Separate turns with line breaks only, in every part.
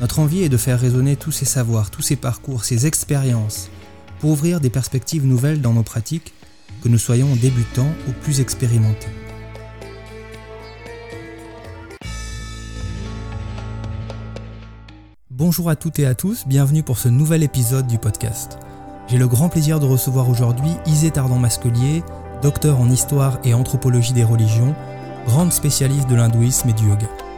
Notre envie est de faire résonner tous ces savoirs, tous ces parcours, ces expériences, pour ouvrir des perspectives nouvelles dans nos pratiques, que nous soyons débutants ou plus expérimentés. Bonjour à toutes et à tous, bienvenue pour ce nouvel épisode du podcast. J'ai le grand plaisir de recevoir aujourd'hui Isée Tardant-Masquelier, docteur en histoire et anthropologie des religions, grande spécialiste de l'hindouisme et du yoga.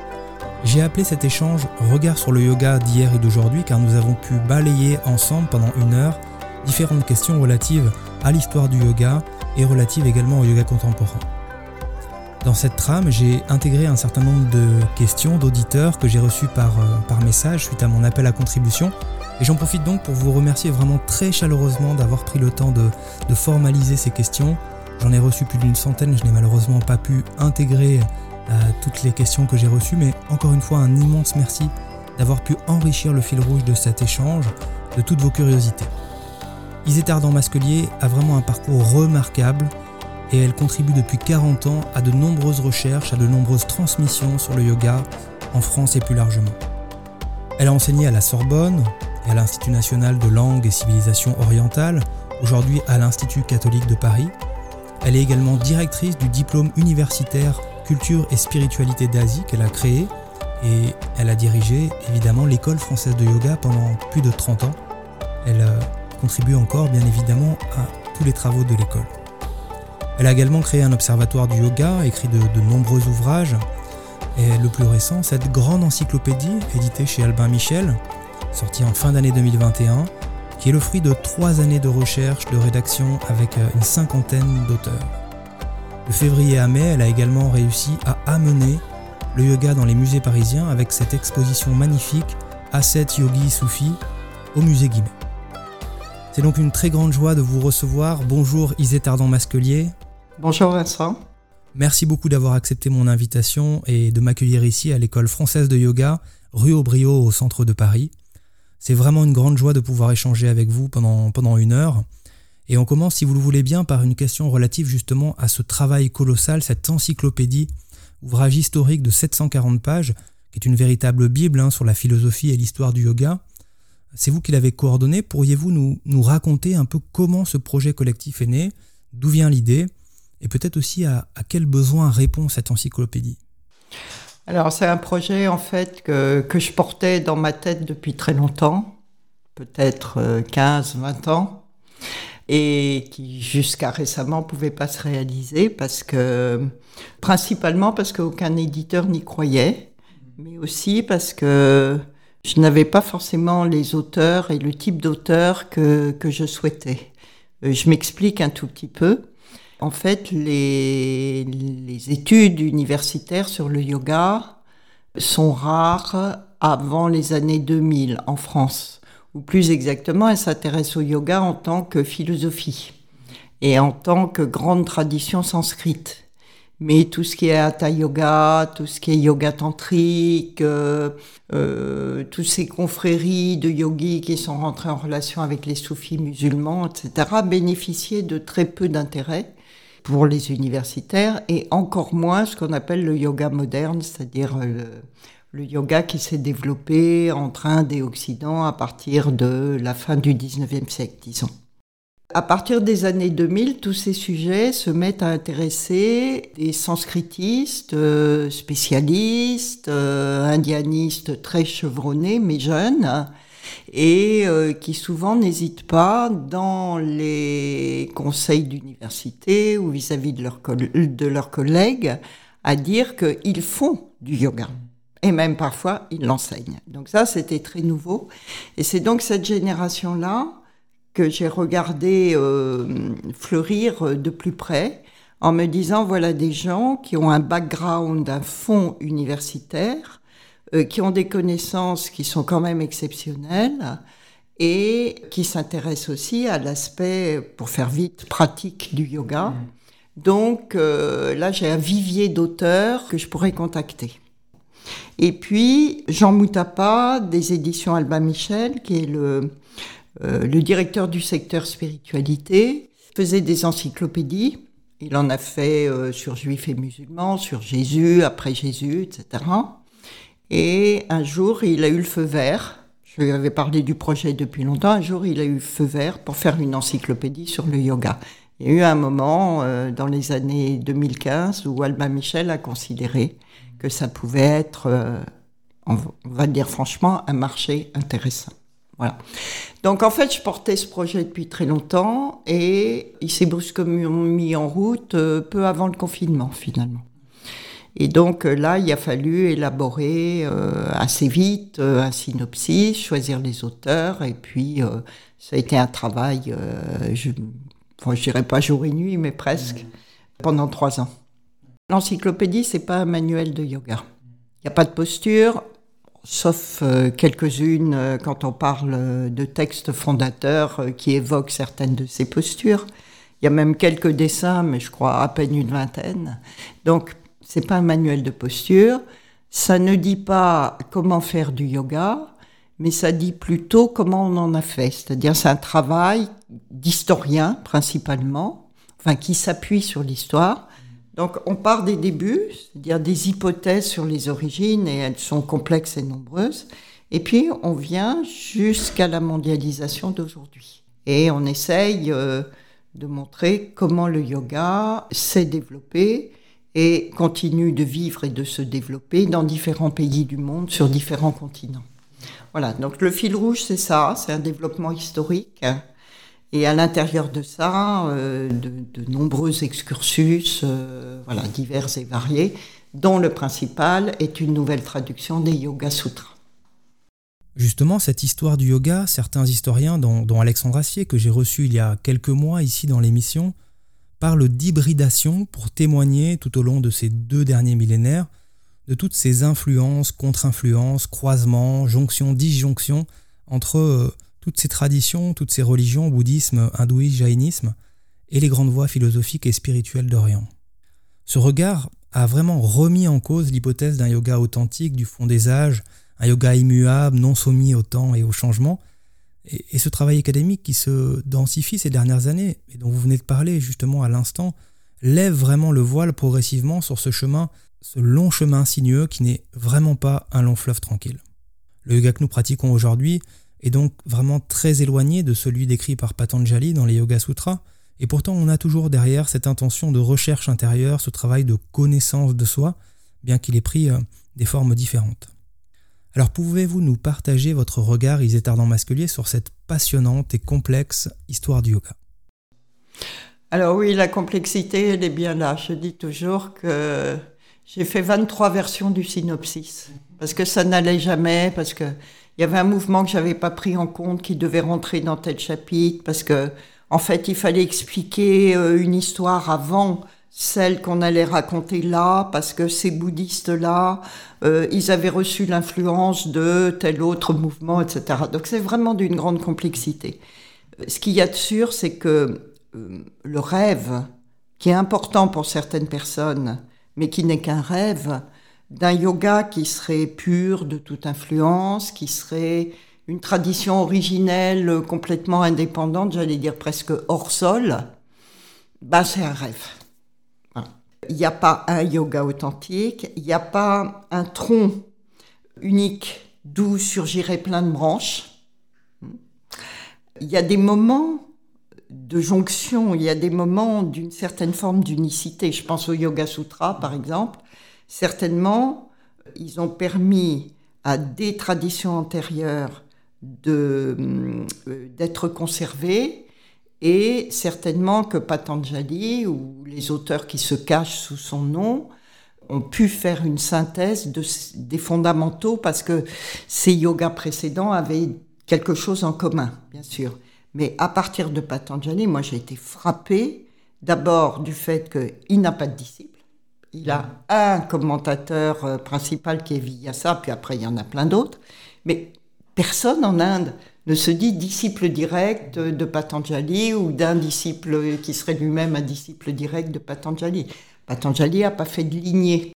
J'ai appelé cet échange Regard sur le yoga d'hier et d'aujourd'hui car nous avons pu balayer ensemble pendant une heure différentes questions relatives à l'histoire du yoga et relatives également au yoga contemporain. Dans cette trame, j'ai intégré un certain nombre de questions d'auditeurs que j'ai reçues par, euh, par message suite à mon appel à contribution. Et j'en profite donc pour vous remercier vraiment très chaleureusement d'avoir pris le temps de, de formaliser ces questions. J'en ai reçu plus d'une centaine, je n'ai malheureusement pas pu intégrer toutes les questions que j'ai reçues, mais encore une fois un immense merci d'avoir pu enrichir le fil rouge de cet échange, de toutes vos curiosités. Isée Tardant Masquelier a vraiment un parcours remarquable et elle contribue depuis 40 ans à de nombreuses recherches, à de nombreuses transmissions sur le yoga en France et plus largement. Elle a enseigné à la Sorbonne et à l'Institut national de langue et civilisation orientale, aujourd'hui à l'Institut catholique de Paris. Elle est également directrice du diplôme universitaire culture et spiritualité d'Asie qu'elle a créée et elle a dirigé évidemment l'école française de yoga pendant plus de 30 ans. Elle euh, contribue encore bien évidemment à tous les travaux de l'école. Elle a également créé un observatoire du yoga, écrit de, nombreux ouvrages, et le plus récent, cette grande encyclopédie éditée chez Albin Michel, sortie en fin d'année 2021, qui est le fruit de trois années de recherche, de rédaction avec euh, une cinquantaine d'auteurs. De février à mai, elle a également réussi à amener le yoga dans les musées parisiens avec cette exposition magnifique Asset Yogi Soufi au musée Guimet. C'est donc une très grande joie de vous recevoir. Bonjour Isée Tardant-Masquelier.
Bonjour Vincent.
Merci beaucoup d'avoir accepté mon invitation et de m'accueillir ici à l'école française de yoga, rue Aubriot au centre de Paris. C'est vraiment une grande joie de pouvoir échanger avec vous pendant, pendant une heure. Et on commence, si vous le voulez bien, par une question relative justement à ce travail colossal, cette encyclopédie, ouvrage historique de 740 pages, qui est une véritable Bible hein, sur la philosophie et l'histoire du yoga. C'est vous qui l'avez coordonné. Pourriez-vous nous, raconter un peu comment ce projet collectif est né, d'où vient l'idée, et peut-être aussi à, quel besoin répond cette encyclopédie?
Alors c'est un projet en fait que, je portais dans ma tête depuis très longtemps, peut-être 15-20 euh, ans et qui jusqu'à récemment pouvait pas se réaliser parce que principalement parce qu'aucun éditeur n'y croyait, mais aussi parce que je n'avais pas forcément les auteurs et le type d'auteur que, que je souhaitais. Euh, je m'explique un tout petit peu. En fait, les, les études universitaires sur le yoga sont rares avant les années 2000 en France ou plus exactement, elle s'intéresse au yoga en tant que philosophie et en tant que grande tradition sanscrite. Mais tout ce qui est hatha yoga, tout ce qui est yoga tantrique, euh, euh, toutes ces confréries de yogis qui sont rentrés en relation avec les soufis musulmans, etc., bénéficiaient de très peu d'intérêt pour les universitaires et encore moins ce qu'on appelle le yoga moderne, c'est-à-dire le, le yoga qui s'est développé entre Inde et Occident à partir de la fin du 19e siècle, disons. À partir des années 2000, tous ces sujets se mettent à intéresser des sanskritistes, euh, spécialistes, euh, indianistes très chevronnés mais jeunes, et euh, qui souvent n'hésitent pas dans les conseils d'université ou vis-à-vis de, de leurs collègues à dire qu'ils font du yoga et même parfois il l'enseigne. Donc ça, c'était très nouveau. Et c'est donc cette génération-là que j'ai regardé euh, fleurir de plus près en me disant, voilà des gens qui ont un background, un fond universitaire, euh, qui ont des connaissances qui sont quand même exceptionnelles et qui s'intéressent aussi à l'aspect, pour faire vite, pratique du yoga. Mmh. Donc euh, là, j'ai un vivier d'auteurs que je pourrais contacter. Et puis, Jean Moutapa, des éditions Alba Michel, qui est le, euh, le directeur du secteur spiritualité, faisait des encyclopédies. Il en a fait euh, sur juifs et musulmans, sur Jésus, après Jésus, etc. Et un jour, il a eu le feu vert. Je lui avais parlé du projet depuis longtemps. Un jour, il a eu le feu vert pour faire une encyclopédie sur le yoga. Il y a eu un moment euh, dans les années 2015 où Alba Michel a considéré que ça pouvait être, euh, on va dire franchement, un marché intéressant. Voilà. Donc en fait, je portais ce projet depuis très longtemps et il s'est brusquement mis en route euh, peu avant le confinement finalement. Et donc là, il a fallu élaborer assez vite un synopsis, choisir les auteurs, et puis ça a été un travail, je, enfin, dirais pas jour et nuit, mais presque, pendant trois ans. L'encyclopédie, c'est pas un manuel de yoga. Il n'y a pas de posture, sauf euh, quelques-unes euh, quand on parle euh, de textes fondateurs qui évoquent certaines de ces postures. Il y a même quelques dessins, mais je crois à peine une vingtaine. Donc, c'est pas un manuel de posture. Ça ne dit pas comment faire du yoga mais ça dit plutôt comment on en a fait. C'est-à-dire c'est un travail d'historien principalement, enfin qui s'appuie sur l'histoire. Donc on part des débuts, c'est-à-dire des hypothèses sur les origines, et elles sont complexes et nombreuses. Et puis on vient jusqu'à la mondialisation d'aujourd'hui. Et on essaye euh, de montrer comment le yoga s'est développé et continue de vivre et de se développer dans différents pays du monde, sur différents continents. Voilà, donc le fil rouge, c'est ça, c'est un développement historique. Et à l'intérieur de ça, euh, de, nombreux excursus, euh, voilà, divers et variés, dont le principal est une nouvelle traduction des Yoga Sutras.
Justement, cette histoire du yoga, certains historiens, dont, Alexandre Assier, que j'ai reçu il y a quelques mois ici dans l'émission, parlent d'hybridation pour témoigner tout au long de ces deux derniers millénaires de toutes ces influences, contre-influences, croisements, jonctions, disjonctions entre euh, toutes ces traditions, toutes ces religions, bouddhisme, hindouisme, jaïnisme, et les grandes voies philosophiques et spirituelles d'Orient. Ce regard a vraiment remis en cause l'hypothèse d'un yoga authentique du fond des âges, un yoga immuable, non soumis au temps et au changement, et, et, ce travail académique qui se densifie ces dernières années, et dont vous venez de parler justement à l'instant, lève vraiment le voile progressivement sur ce chemin ce long chemin sinueux qui n'est vraiment pas un long fleuve tranquille. Le yoga que nous pratiquons aujourd'hui est donc vraiment très éloigné de celui décrit par Patanjali dans les Yoga Sutras, et pourtant on a toujours derrière cette intention de recherche intérieure, ce travail de connaissance de soi, bien qu'il ait pris euh, des formes différentes. Alors pouvez-vous nous partager votre regard, Isétardan Masquelier, sur cette passionnante et complexe histoire du yoga?
Alors oui, la complexité, elle est bien là. Je dis toujours que j'ai fait 23 versions du synopsis parce que ça n'allait jamais, parce que il y avait un mouvement que j'avais pas pris en compte qui devait rentrer dans tel chapitre, parce que en fait il fallait expliquer euh, une histoire avant celle qu'on allait raconter là, parce que ces bouddhistes-là, euh, ils avaient reçu l'influence de tel autre mouvement, etc. Donc c'est vraiment d'une grande complexité. Ce qu'il y a de sûr, c'est que euh, le rêve, qui est important pour certaines personnes, mais qui n'est qu'un rêve, d'un yoga qui serait pur de toute influence, qui serait une tradition originelle complètement indépendante, j'allais dire presque hors sol, bah c'est un rêve. Il n'y a pas un yoga authentique, il n'y a pas un tronc unique d'où surgirait plein de branches. Il y a des moments de jonction, il y a des moments d'une certaine forme d'unicité. Je pense au Yoga Sutra, par exemple. Certainement, ils ont permis à des traditions antérieures euh, d'être conservées et certainement que Patanjali ou les auteurs qui se cachent sous son nom ont pu faire une synthèse de, des fondamentaux parce que ces yogas précédents avaient quelque chose en commun, bien sûr. Mais à partir de Patanjali, moi j'ai été frappée d'abord du fait qu'il n'a pas de disciples. Il a un commentateur euh, principal qui est Vyasa, puis après il y en a plein d'autres. Mais personne en Inde ne se dit disciple direct de Patanjali ou d'un disciple qui serait lui-même un disciple direct de Patanjali. Patanjali n'a pas fait de lignée.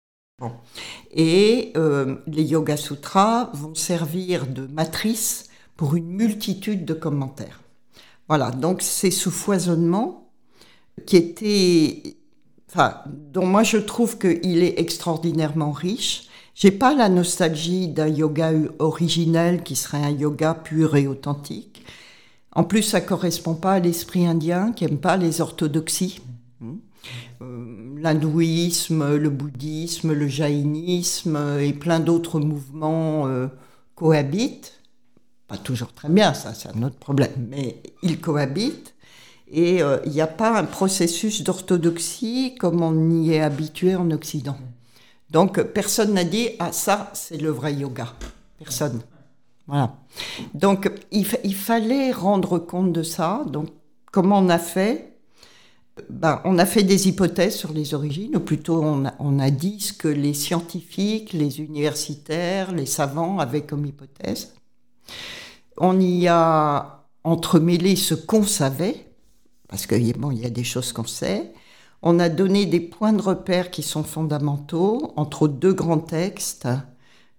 Et euh, les Yoga Sutras vont servir de matrice pour une multitude de commentaires. Voilà, donc c'est ce foisonnement qui était, enfin, dont moi je trouve qu'il est extraordinairement riche. J'ai pas la nostalgie d'un yoga originel qui serait un yoga pur et authentique. En plus, ça correspond pas à l'esprit indien qui aime pas les orthodoxies. Euh, l'hindouisme, le bouddhisme, le jaïnisme et plein d'autres mouvements euh, cohabitent. Pas toujours très bien, ça c'est un autre problème, mais ils cohabitent. Et euh, il n'y a pas un processus d'orthodoxie comme on y est habitué en Occident. Donc personne n'a dit ah ça c'est le vrai yoga. Personne. Voilà. Donc il, il, fallait rendre compte de ça. Donc comment on a fait? Ben, on a fait des hypothèses sur les origines, ou plutôt on a, dit ce que les scientifiques, les universitaires, les savants avaient comme hypothèse. On y a entremêlé ce qu'on savait, parce qu'il il y a des choses qu'on sait. On a donné des points de repère qui sont fondamentaux entre deux grands textes,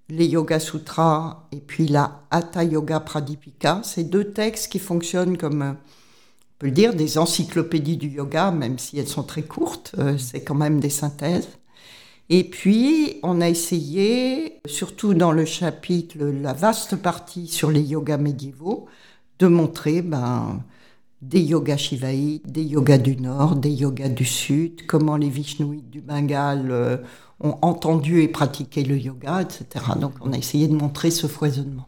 les Yoga Sutras et puis la Hatha Yoga Pradipika. Ces deux textes qui fonctionnent comme on peut le dire, des encyclopédies du yoga, même si elles sont très courtes, euh, c'est quand même des synthèses. Et puis, on a essayé, surtout dans le chapitre, la vaste partie sur les yogas médiévaux, de montrer ben, des yogas shivaïtes, des yogas du Nord, des yogas du Sud, comment les Vishnouites du Bengale euh, ont entendu et pratiqué le yoga, etc. Donc, on a essayé de montrer ce foisonnement.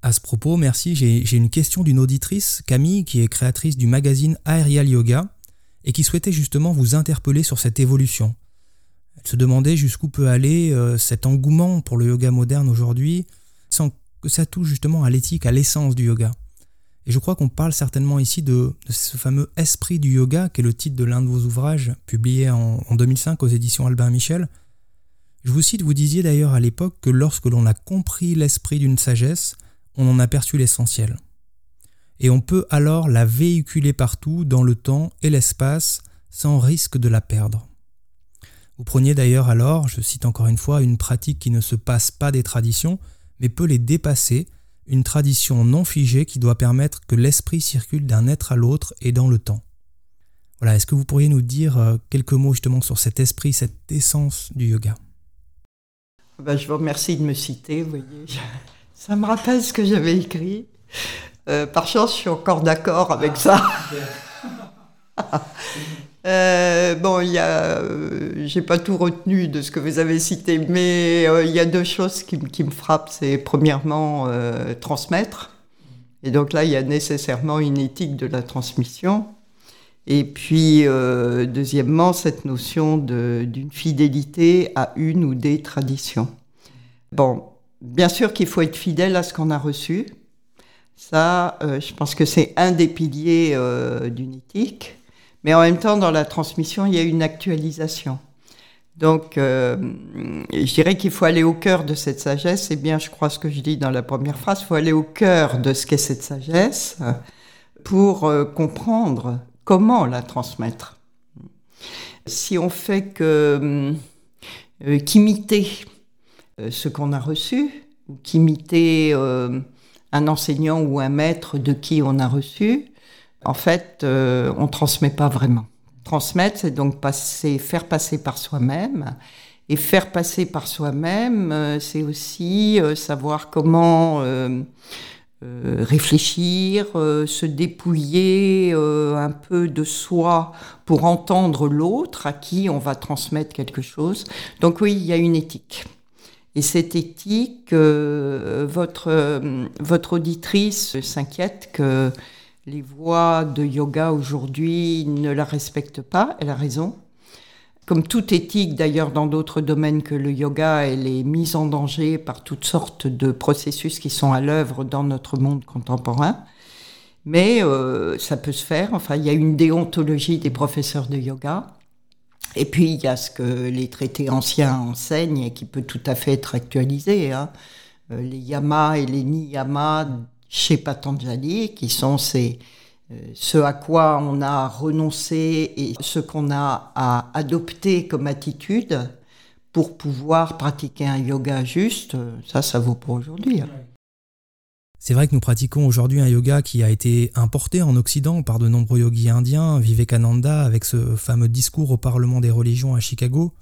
À ce propos, merci, j'ai une question d'une auditrice, Camille, qui est créatrice du magazine Aerial Yoga, et qui souhaitait justement vous interpeller sur cette évolution. Elle se demandait jusqu'où peut aller euh, cet engouement pour le yoga moderne aujourd'hui, sans que ça touche justement à l'éthique, à l'essence du yoga. Et je crois qu'on parle certainement ici de, ce fameux esprit du yoga, qui est le titre de l'un de vos ouvrages, publié en, en 2005 aux éditions Albin Michel. Je vous cite, vous disiez d'ailleurs à l'époque que lorsque l'on a compris l'esprit d'une sagesse, on en a perçu l'essentiel. Et on peut alors la véhiculer partout dans le temps et l'espace sans risque de la perdre. Vous preniez d'ailleurs alors, je cite encore une fois, une pratique qui ne se passe pas des traditions, mais peut les dépasser, une tradition non figée qui doit permettre que l'esprit circule d'un être à l'autre et dans le temps. Voilà, est-ce que vous pourriez nous dire euh, quelques mots justement sur cet esprit, cette essence du yoga?
Ben, Je vous remercie de me citer, vous voyez. Ça me rappelle ce que j'avais écrit. Euh, par chance, je suis encore d'accord avec ça. euh, bon, il y a, euh, j'ai pas tout retenu de ce que vous avez cité, mais euh, il y a deux choses qui, me frappent. C'est premièrement transmettre, et donc là, il y a nécessairement une éthique de la transmission. Et puis, deuxièmement, cette notion d'une fidélité à une ou des traditions. Bon, Bien sûr qu'il faut être fidèle à ce qu'on a reçu. Ça, je pense que c'est un des piliers d'une éthique. Mais en même temps, dans la transmission, il y a une actualisation. Donc, euh, je dirais qu'il faut aller au cœur de cette sagesse. C'est bien, je crois, ce que je dis dans la première phrase. Il faut aller au cœur de ce qu'est cette sagesse pour comprendre comment la transmettre. Si on fait que qu'imiter euh, ce qu'on a reçu, ou qu'imiter euh, un enseignant ou un maître de qui on a reçu, en fait, euh, on ne transmet pas vraiment. Transmettre, c'est donc passer, faire passer par soi-même. Et faire passer par soi-même, c'est aussi savoir comment réfléchir, se dépouiller un peu de soi pour entendre l'autre à qui on va transmettre quelque chose. Donc oui, il y a une éthique. Et cette éthique, euh, votre, euh, votre auditrice s'inquiète que les voies de yoga aujourd'hui ne la respectent pas. Elle a raison. Comme toute éthique, d'ailleurs, dans d'autres domaines que le yoga, elle est mise en danger par toutes sortes de processus qui sont à l'œuvre dans notre monde contemporain. Mais euh, ça peut se faire. Enfin, il y a une déontologie des professeurs de yoga. Et puis, il y a ce que les traités anciens enseignent et qui peut tout à fait être actualisé. Hein. Euh, les yama et les niyama chez Patanjali, qui sont ces, euh, ce à quoi on a renoncé et ce qu'on a à adopter comme attitude pour pouvoir pratiquer un yoga juste, ça, ça vaut pour aujourd'hui. Hein.
C'est vrai que nous pratiquons aujourd'hui un yoga qui a été importé en Occident par de nombreux yogis indiens, Vivekananda avec ce fameux discours au Parlement des religions à Chicago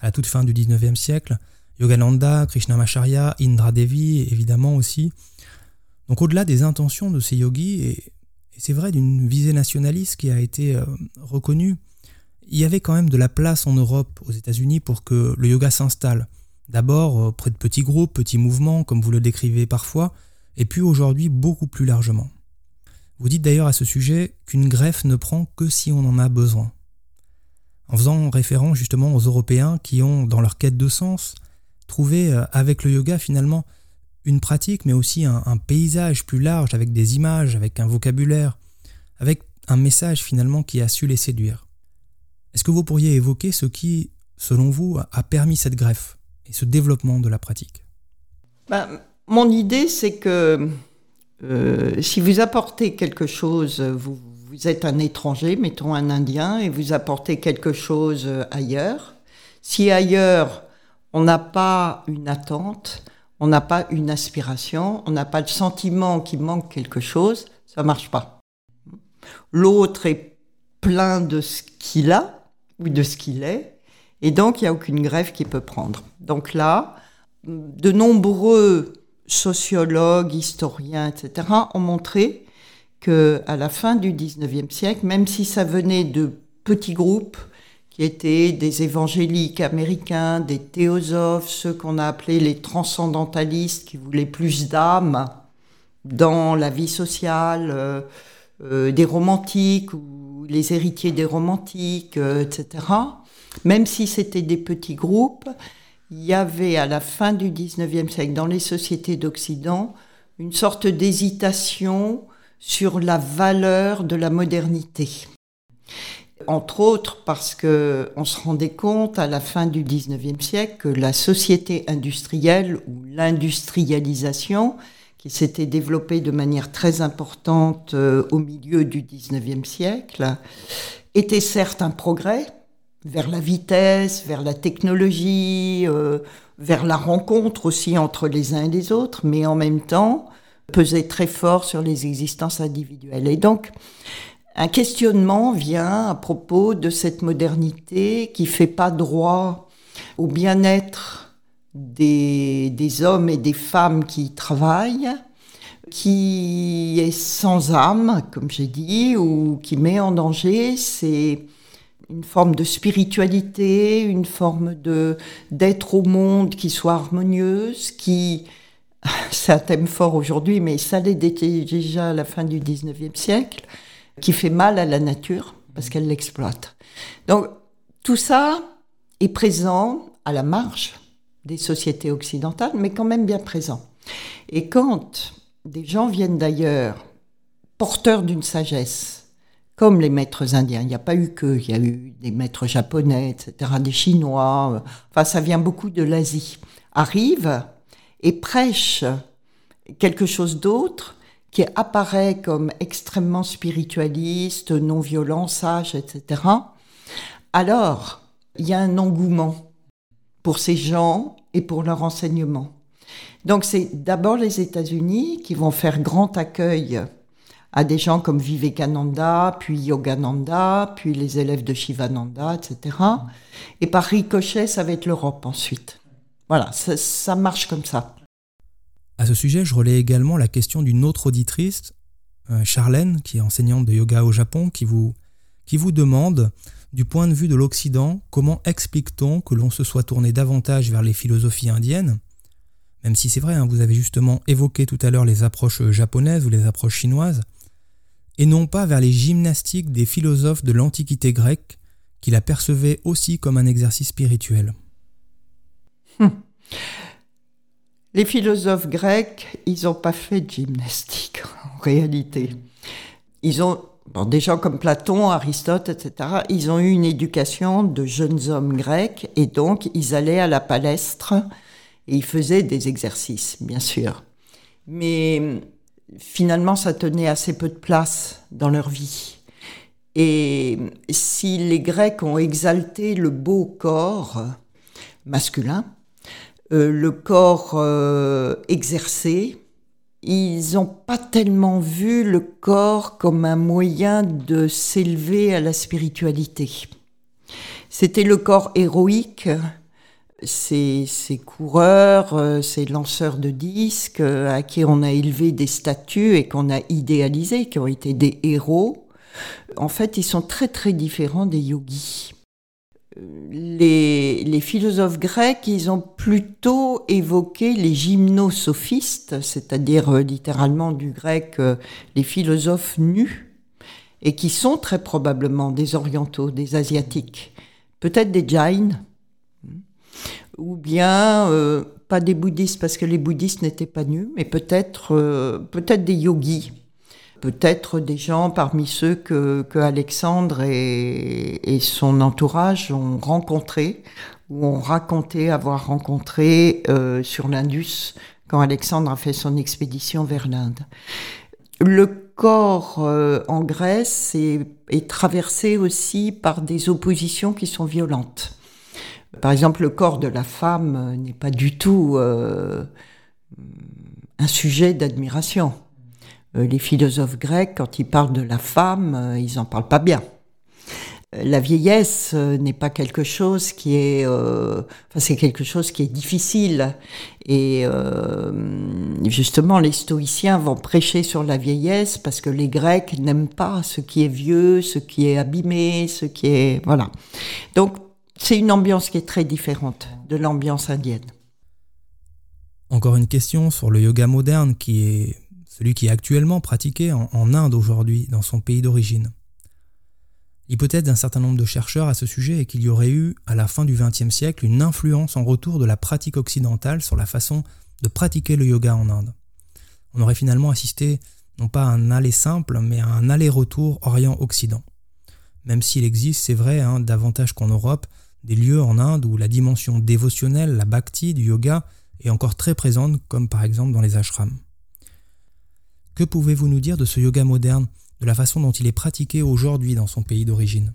à la toute fin du 19e siècle, Yogananda, Krishnamacharya, Indra Devi évidemment aussi. Donc au-delà des intentions de ces yogis, et, c'est vrai d'une visée nationaliste qui a été euh, reconnue, il y avait quand même de la place en Europe, aux États-Unis, pour que le yoga s'installe. D'abord euh, près de petits groupes, petits mouvements, comme vous le décrivez parfois, et puis aujourd'hui beaucoup plus largement. Vous dites d'ailleurs à ce sujet qu'une greffe ne prend que si on en a besoin. En faisant référence justement aux Européens qui ont, dans leur quête de sens, trouvé euh, avec le yoga finalement une pratique, mais aussi un, paysage plus large, avec des images, avec un vocabulaire, avec un message finalement qui a su les séduire. Est-ce que vous pourriez évoquer ce qui, selon vous, a permis cette greffe et ce développement de la pratique?
Ben, mon idée, c'est que euh, si vous apportez quelque chose, vous, vous, êtes un étranger, mettons un Indien, et vous apportez quelque chose ailleurs. Si ailleurs, on n'a pas une attente, on n'a pas une aspiration, on n'a pas le sentiment qu'il manque quelque chose, ça marche pas. L'autre est plein de ce qu'il a ou de ce qu'il est, et donc il n'y a aucune grève qui peut prendre. Donc là, de nombreux sociologues, historiens, etc., ont montré que à la fin du 19e siècle, même si ça venait de petits groupes qui étaient des évangéliques américains, des théosophes, ceux qu'on a appelés les transcendantalistes qui voulaient plus d'âme dans la vie sociale, euh, euh, des romantiques ou les héritiers des romantiques, euh, etc. Même si c'était des petits groupes, il y avait à la fin du XIXe siècle dans les sociétés d'Occident une sorte d'hésitation sur la valeur de la modernité. Entre autres parce que on se rendait compte à la fin du XIXe siècle que la société industrielle ou l'industrialisation qui s'était développée de manière très importante euh, au milieu du XIXe siècle était certes un progrès, vers la vitesse, vers la technologie, euh, vers la rencontre aussi entre les uns et les autres, mais en même temps pesait très fort sur les existences individuelles. Et donc, un questionnement vient à propos de cette modernité qui fait pas droit au bien-être des, des hommes et des femmes qui travaillent, qui est sans âme, comme j'ai dit, ou qui met en danger. Ces une forme de spiritualité, une forme de d'être au monde qui soit harmonieuse, qui c'est un thème fort aujourd'hui, mais ça l'est déjà à la fin du 19e siècle, qui fait mal à la nature parce qu'elle l'exploite. Donc tout ça est présent à la marge des sociétés occidentales, mais quand même bien présent. Et quand des gens viennent d'ailleurs porteurs d'une sagesse, comme les maîtres indiens. Il n'y a pas eu que, il y a eu des maîtres japonais, etc., des chinois. Enfin, ça vient beaucoup de l'Asie. Arrive et prêche quelque chose d'autre qui apparaît comme extrêmement spiritualiste, non violent, sage, etc. Alors, il y a un engouement pour ces gens et pour leur enseignement. Donc c'est d'abord les États-Unis qui vont faire grand accueil à des gens comme Vivekananda, puis Yogananda, puis les élèves de Shivananda, etc. Et par ricochet, ça va être l'Europe ensuite. Voilà, ça, marche comme ça.
À ce sujet, je relais également la question d'une autre auditrice, euh, Charlène, qui est enseignante de yoga au Japon, qui vous, demande, du point de vue de l'Occident, comment explique-t-on que l'on se soit tourné davantage vers les philosophies indiennes? Même si c'est vrai, hein, vous avez justement évoqué tout à l'heure les approches japonaises ou les approches chinoises, et non pas vers les gymnastiques des philosophes de l'Antiquité grecque, qui la percevaient aussi comme un exercice spirituel.
Hum. Les philosophes grecs, ils n'ont pas fait de gymnastique en réalité. Ils ont des gens comme Platon, Aristote, etc., ils ont eu une éducation de jeunes hommes grecs et donc ils allaient à la palestre et ils faisaient des exercices, bien sûr. Mais finalement, ça tenait assez peu de place dans leur vie. Et si les Grecs ont exalté le beau corps masculin, euh, le corps euh, exercé, ils n'ont pas tellement vu le corps comme un moyen de s'élever à la spiritualité. C'était le corps héroïque, ces, coureurs, euh, ces lanceurs de disques euh, à qui on a élevé des statues et qu'on a idéalisés, qui ont été des héros. En fait, ils sont très très différents des yogis les, philosophes grecs, ils ont plutôt évoqué les gymnosophistes, c'est-à-dire euh, littéralement du grec euh, les philosophes nus, et qui sont très probablement des orientaux, des asiatiques, peut-être des jains, ou bien euh, pas des bouddhistes parce que les bouddhistes n'étaient pas nus, mais peut-être peut-être des yogis peut-être des gens parmi ceux que, Alexandre et, son entourage ont rencontrés ou ont raconté avoir rencontré euh, sur l'Indus quand Alexandre a fait son expédition vers l'Inde. Le corps euh, en Grèce est, traversé aussi par des oppositions qui sont violentes. Par exemple, le corps de la femme n'est pas du tout euh, un sujet d'admiration. Euh, les philosophes grecs, quand ils parlent de la femme, euh, ils n'en parlent pas bien. Euh, la vieillesse n'est pas quelque chose qui est, enfin c'est quelque chose qui est difficile. Et justement, les stoïciens vont prêcher sur la vieillesse parce que les Grecs n'aiment pas ce qui est vieux, ce qui est abîmé, ce qui est voilà. Donc c'est une ambiance qui est très différente de l'ambiance indienne.
Encore une question sur le yoga moderne qui est celui qui est actuellement pratiqué en, Inde aujourd'hui, dans son pays d'origine. L'hypothèse d'un certain nombre de chercheurs à ce sujet est qu'il y aurait eu, à la fin du XXe siècle, une influence en retour de la pratique occidentale sur la façon de pratiquer le yoga en Inde. On aurait finalement assisté non pas à un aller simple, mais à un aller-retour Orient-Occident. Même s'il existe, c'est vrai, hein, davantage qu'en Europe, des lieux en Inde où la dimension dévotionnelle, la bhakti du yoga, est encore très présente, comme par exemple dans les ashrams. Que pouvez-vous nous dire de ce yoga moderne, de la façon dont il est pratiqué aujourd'hui dans son pays d'origine?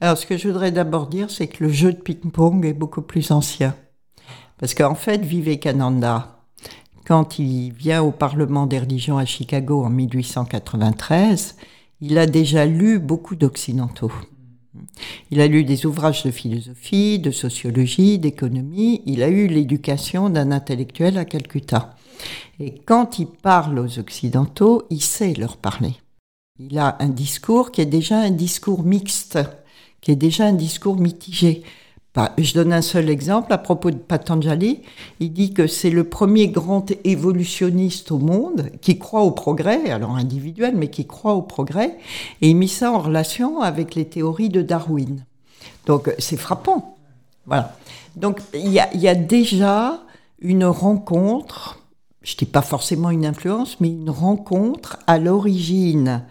Alors, ce que je voudrais d'abord dire, c'est que le jeu de ping-pong est beaucoup plus ancien. Parce qu'en fait, Vivekananda, quand il vient au Parlement des religions à Chicago en 1893, il a déjà lu beaucoup d'occidentaux. Il a lu des ouvrages de philosophie, de sociologie, d'économie. Il a eu l'éducation d'un intellectuel à Calcutta. Et quand il parle aux Occidentaux, il sait leur parler. Il a un discours qui est déjà un discours mixte, qui est déjà un discours mitigé. Je donne un seul exemple à propos de Patanjali. Il dit que c'est le premier grand évolutionniste au monde qui croit au progrès, alors individuel, mais qui croit au progrès. Et il met ça en relation avec les théories de Darwin. Donc c'est frappant. Voilà. Donc il y a déjà une rencontre je dis pas forcément une influence, mais une rencontre à l'origine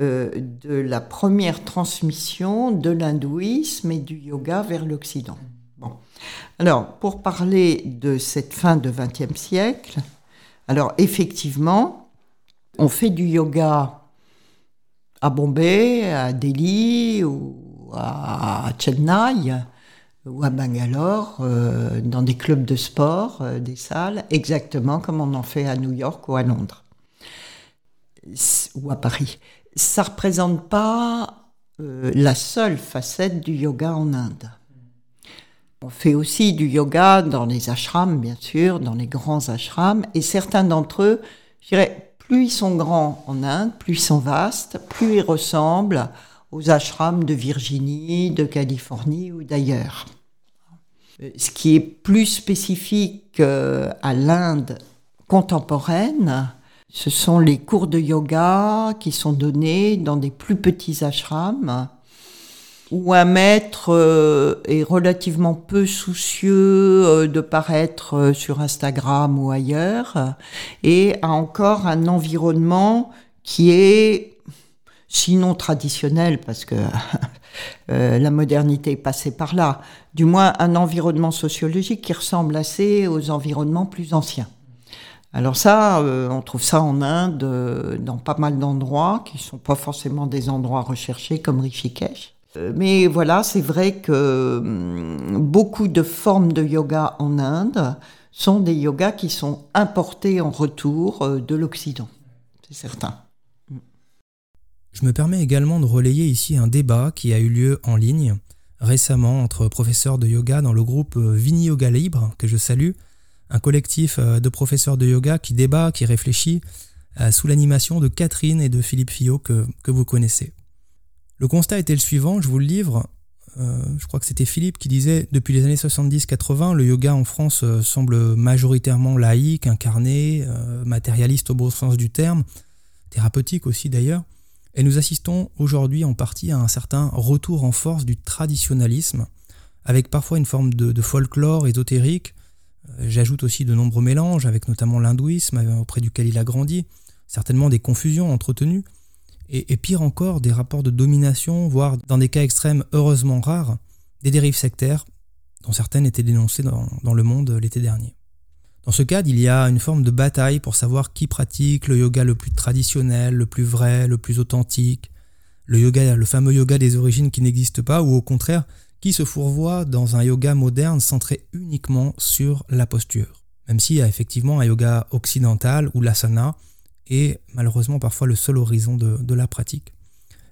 euh, de la première transmission de l'hindouisme et du yoga vers l'Occident. Alors, pour parler de cette fin de XXe siècle, alors effectivement, on fait du yoga à Bombay, à Delhi ou à Chennai, ou à Bangalore, euh, dans des clubs de sport, euh, des salles, exactement comme on en fait à New York ou à Londres ou à Paris. Ça ne représente pas euh, la seule facette du yoga en Inde. On fait aussi du yoga dans les ashrams, bien sûr, dans les grands ashrams, et certains d'entre eux, je dirais, plus ils sont grands en Inde, plus ils sont vastes, plus ils ressemblent aux ashrams de Virginie, de Californie ou d'ailleurs. Ce qui est plus spécifique euh, à l'Inde contemporaine, ce sont les cours de yoga qui sont donnés dans des plus petits ashrams où un maître euh, est relativement peu soucieux euh, de paraître sur Instagram ou ailleurs et a encore un environnement qui est sinon traditionnel, parce que euh, la modernité est passée par là, du moins un environnement sociologique qui ressemble assez aux environnements plus anciens. Alors ça, euh, on trouve ça en Inde, euh, dans pas mal d'endroits, qui ne sont pas forcément des endroits recherchés comme Rishikesh. mais voilà, c'est vrai que hum, beaucoup de formes de yoga en Inde sont des yogas qui sont importés en retour de l'Occident, c'est certain.
Je me permets également de relayer ici un débat qui a eu lieu en ligne récemment entre professeurs de yoga dans le groupe euh, Vini Yoga Libre, que je salue, un collectif euh, de professeurs de yoga qui débat, qui réfléchit euh, sous l'animation de Catherine et de Philippe Fillot que, que, vous connaissez. Le constat était le suivant, je vous le livre. je crois que c'était Philippe qui disait depuis les années 70-80, le yoga en France semble majoritairement laïque, incarné, matérialiste au bon sens du terme, thérapeutique aussi d'ailleurs. Et nous assistons aujourd'hui en partie à un certain retour en force du traditionnalisme, avec parfois une forme de, folklore ésotérique. Euh, j'ajoute aussi de nombreux mélanges, avec notamment l'hindouisme euh, auprès duquel il a grandi, certainement des confusions entretenues, et, pire encore, des rapports de domination, voire dans des cas extrêmes heureusement rares, des dérives sectaires, dont certaines étaient dénoncées dans le monde l'été dernier. Dans ce cadre, il y a une forme de bataille pour savoir qui pratique le yoga le plus traditionnel, le plus vrai, le plus authentique, le yoga, le fameux yoga des origines qui n'existe pas, ou au contraire, qui se fourvoie dans un yoga moderne centré uniquement sur la posture. Même s'il y a effectivement un yoga occidental ou l'asana est malheureusement parfois le seul horizon de, la pratique.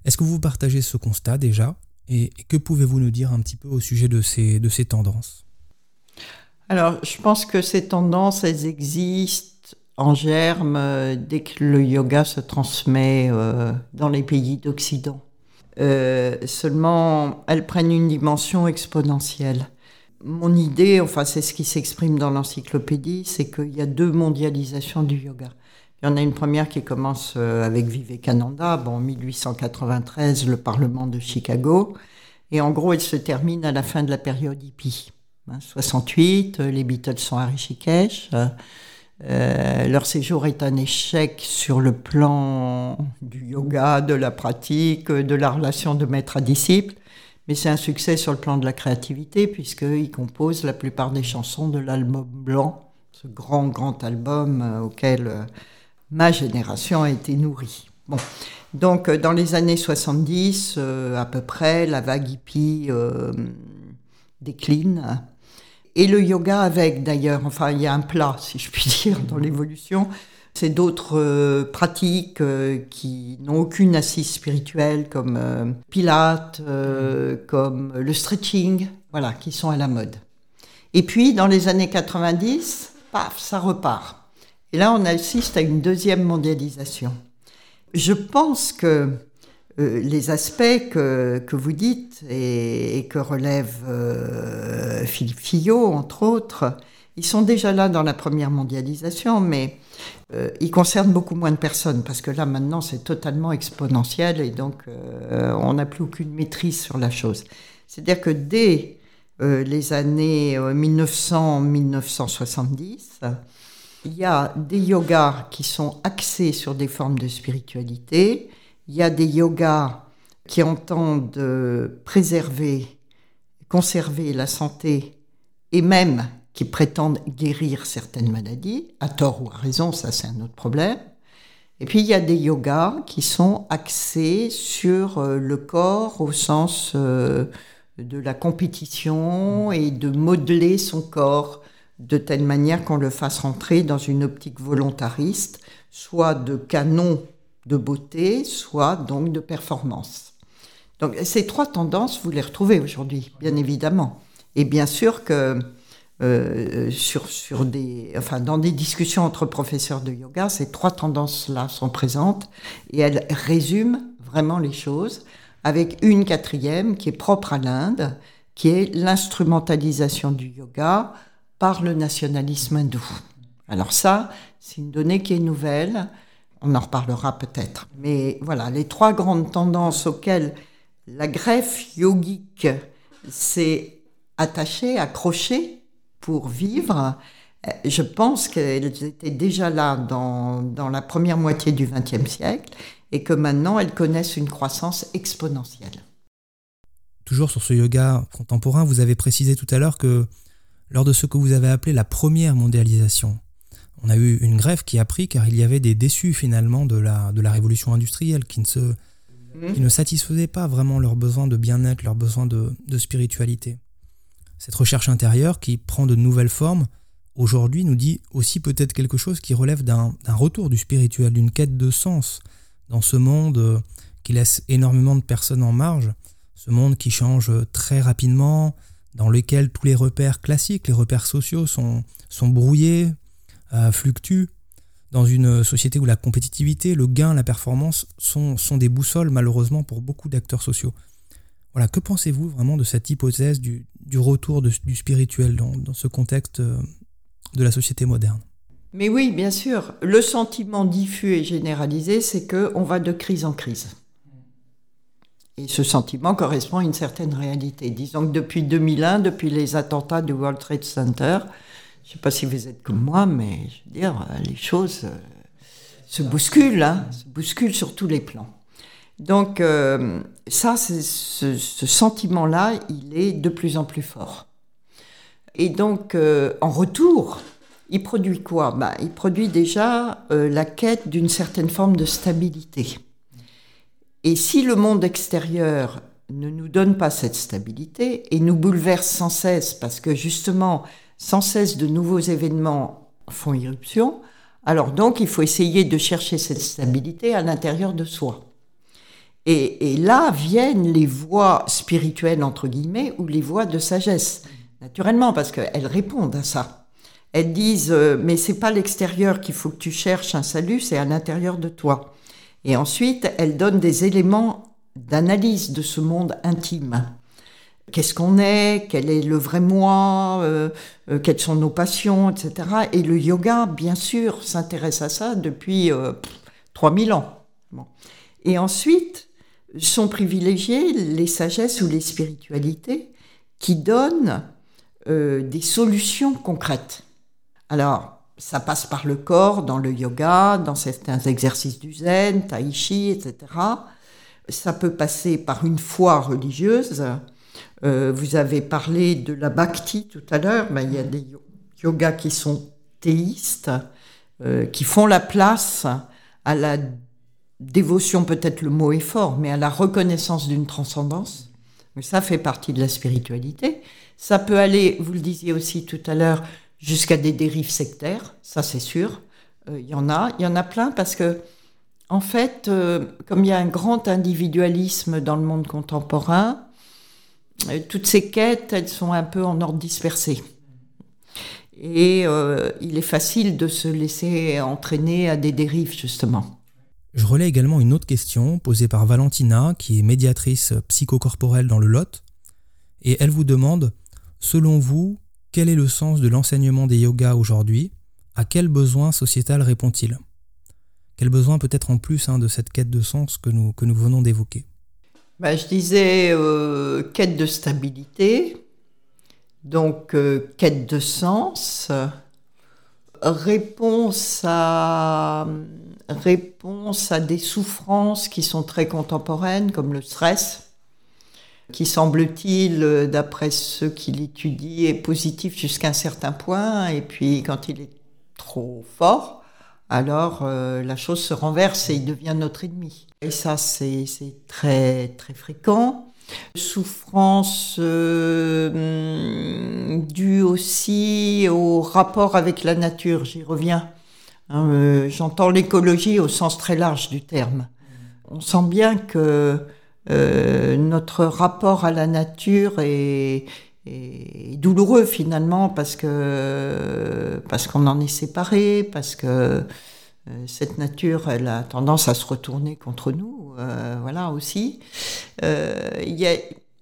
Est-ce que vous partagez ce constat déjà? Et, que pouvez-vous nous dire un petit peu au sujet de ces, de ces tendances?
Alors, je pense que ces tendances, elles existent en germe euh, dès que le yoga se transmet euh, dans les pays d'Occident. Euh, seulement, elles prennent une dimension exponentielle. Mon idée, enfin c'est ce qui s'exprime dans l'encyclopédie, c'est qu'il y a deux mondialisations du yoga. Il y en a une première qui commence avec Vivekananda, bon, en 1893, le Parlement de Chicago, et en gros, elle se termine à la fin de la période hippie. 68, euh, les Beatles sont à Rishikesh. Euh, leur séjour est un échec sur le plan du yoga, de la pratique, de la relation de maître à disciple, mais c'est un succès sur le plan de la créativité, puisqu'ils composent la plupart des chansons de l'album blanc, ce grand, grand album euh, auquel ma génération a été nourrie. Bon. Donc, dans les années 70, à peu près, la vague hippie décline et le yoga avec d'ailleurs. Enfin, il y a un plat, si je puis dire, dans l'évolution. C'est d'autres euh, pratiques euh, qui n'ont aucune assise spirituelle, comme euh, Pilates, comme le stretching, voilà, qui sont à la mode. Et puis, dans les années 90, paf, ça repart. Et là, on assiste à une deuxième mondialisation. Je pense que euh, les aspects que, vous dites et, que relève euh, Philippe Fillot, entre autres, ils sont déjà là dans la première mondialisation, mais euh, ils concernent beaucoup moins de personnes, parce que là, maintenant, c'est totalement exponentiel et donc on n'a plus aucune maîtrise sur la chose. C'est-à-dire que dès les années 1900-1970, il y a des yogas qui sont axés sur des formes de spiritualité, il y a des yogas qui entendent préserver, conserver la santé et même qui prétendent guérir certaines maladies, à tort ou à raison, ça c'est un autre problème. Et puis il y a des yogas qui sont axés sur euh, le corps au sens euh, de la compétition et de modeler son corps de telle manière qu'on le fasse rentrer dans une optique volontariste, soit de canon de beauté, soit donc de performance. Donc ces trois tendances, vous les retrouvez aujourd'hui, bien évidemment. Et bien sûr que euh, sur, sur des, enfin, dans des discussions entre professeurs de yoga, ces trois tendances-là sont présentes et elles résument vraiment les choses avec une quatrième qui est propre à l'Inde, qui est l'instrumentalisation du yoga par le nationalisme hindou. Alors ça, c'est une donnée qui est nouvelle. On en reparlera peut-être. Mais voilà, les trois grandes tendances auxquelles la greffe yogique s'est attachée, accrochée pour vivre, je pense qu'elles étaient déjà là dans, dans la première moitié du XXe siècle et que maintenant elles connaissent une croissance exponentielle.
Toujours sur ce yoga contemporain, vous avez précisé tout à l'heure que lors de ce que vous avez appelé la première mondialisation, on a eu une grève qui a pris car il y avait des déçus finalement de la, de la révolution industrielle qui ne, se, mmh. qui ne satisfaisaient pas vraiment leurs besoins de bien-être, leurs besoins de, de spiritualité. Cette recherche intérieure qui prend de nouvelles formes, aujourd'hui nous dit aussi peut-être quelque chose qui relève d'un retour du spirituel, d'une quête de sens dans ce monde euh, qui laisse énormément de personnes en marge, ce monde qui change très rapidement, dans lequel tous les repères classiques, les repères sociaux sont, sont brouillés, fluctuent, dans une société où la compétitivité, le gain, la performance sont, sont des boussoles malheureusement pour beaucoup d'acteurs sociaux. Voilà, que pensez-vous vraiment de cette hypothèse du, retour du spirituel dans, dans, ce contexte euh, de la société moderne?
Mais oui, bien sûr. Le sentiment diffus et généralisé, c'est qu'on va de crise en crise. Et ce sentiment correspond à une certaine réalité. Disons que depuis 2001, depuis les attentats du World Trade Center, je ne sais pas si vous êtes comme moi, mais je veux dire, les choses euh, se bousculent, hein, se bousculent sur tous les plans. Donc euh, ça, ce, sentiment-là, il est de plus en plus fort. Et donc, euh, en retour, il produit quoi? Bah, Il produit déjà la quête d'une certaine forme de stabilité. Et si le monde extérieur ne nous donne pas cette stabilité et nous bouleverse sans cesse, parce que justement, sans cesse de nouveaux événements font irruption, alors donc il faut essayer de chercher cette stabilité à l'intérieur de soi. Et, là viennent les voies spirituelles, entre guillemets, ou les voies de sagesse, naturellement, parce qu'elles répondent à ça. Elles disent, euh, mais c'est pas l'extérieur qu'il faut que tu cherches un salut, c'est à l'intérieur de toi. Et ensuite, elle donne des éléments d'analyse de ce monde intime. Qu'est-ce qu'on est Quel est le vrai moi euh, euh, Quelles sont nos passions, etc. Et le yoga, bien sûr, s'intéresse à ça depuis 3000 euh, ans. Et ensuite, sont privilégiées les sagesses ou les spiritualités qui donnent des solutions concrètes. Alors, ça passe par le corps, dans le yoga, dans certains exercices du zen, tai chi, etc. Ça peut passer par une foi religieuse. Euh, vous avez parlé de la bhakti tout à l'heure, il y a des yogas qui sont théistes, euh, qui font la place à la dévotion, peut-être le mot est fort, mais à la reconnaissance d'une transcendance. Ça fait partie de la spiritualité. Ça peut aller, vous le disiez aussi tout à l'heure, jusqu'à des dérives sectaires, ça c'est sûr. Euh, il y en a, il y en a plein parce que, en fait, comme il y a un grand individualisme dans le monde contemporain, toutes ces quêtes, elles sont un peu en ordre dispersé. Et il est facile de se laisser entraîner à des dérives, justement.
Je relais également une autre question posée par Valentina, qui est médiatrice psychocorporelle dans le Lot. Et elle vous demande, selon vous, quel est le sens de l'enseignement des yogas aujourd'hui? À quel besoin sociétal répond-il? Quel besoin peut-être en plus hein, de cette quête de sens que nous, que nous venons d'évoquer?
Bah, Je disais euh, quête de stabilité, donc euh, quête de sens, réponse à, réponse à des souffrances qui sont très contemporaines, comme le stress qui semble-t-il, d'après ceux qui l'étudient, est positif jusqu'à un certain point, et puis quand il est trop fort, alors euh, la chose se renverse et il devient notre ennemi. Et ça, c'est très, très fréquent. Souffrance euh, due aussi au rapport avec la nature, j'y reviens. Hein, j'entends l'écologie au sens très large du terme. On sent bien que euh, notre rapport à la nature est, douloureux finalement parce que parce qu'on en est séparé, parce que euh, cette nature, elle a tendance à se retourner contre nous, euh, voilà aussi. Il y a,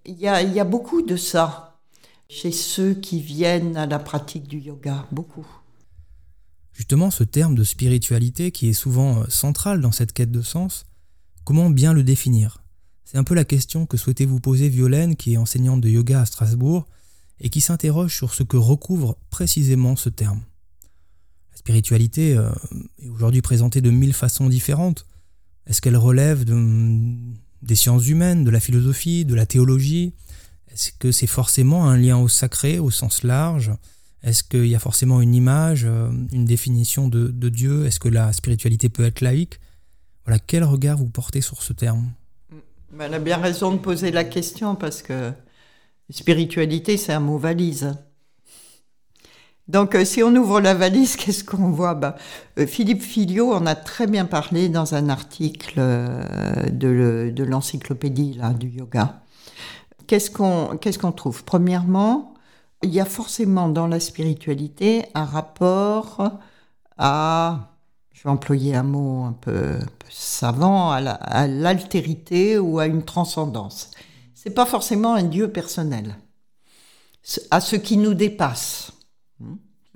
y, a, y a beaucoup de ça chez ceux qui viennent à la pratique du yoga, beaucoup.
Justement, ce terme de spiritualité qui est souvent central dans cette quête de sens, comment bien le définir? C'est un peu la question que souhaitait vous poser Violaine, qui est enseignante de yoga à Strasbourg, et qui s'interroge sur ce que recouvre précisément ce terme. Spiritualité euh, est aujourd'hui présentée de mille façons différentes. Est-ce qu'elle relève des sciences humaines, de la philosophie, de la théologie? Est-ce que c'est forcément un lien au sacré, au sens large? Est-ce qu'il y a forcément une image, euh, une définition de, Dieu? Est-ce que la spiritualité peut être laïque? Voilà, quel regard vous portez sur ce terme?
Elle a bien raison de poser la question parce que spiritualité, c'est un mot valise. Donc, euh, si on ouvre la valise, qu'est-ce qu'on voit? Euh, Philippe Filio en a très bien parlé dans un article euh, de, l'encyclopédie du yoga. Qu'est-ce qu'on qu'est-ce qu'on trouve? Premièrement, il y a forcément dans la spiritualité un rapport à, je vais employer un mot un peu, savant, à l'altérité ou à une transcendance. C'est pas forcément un Dieu personnel, à ce qui nous dépasse.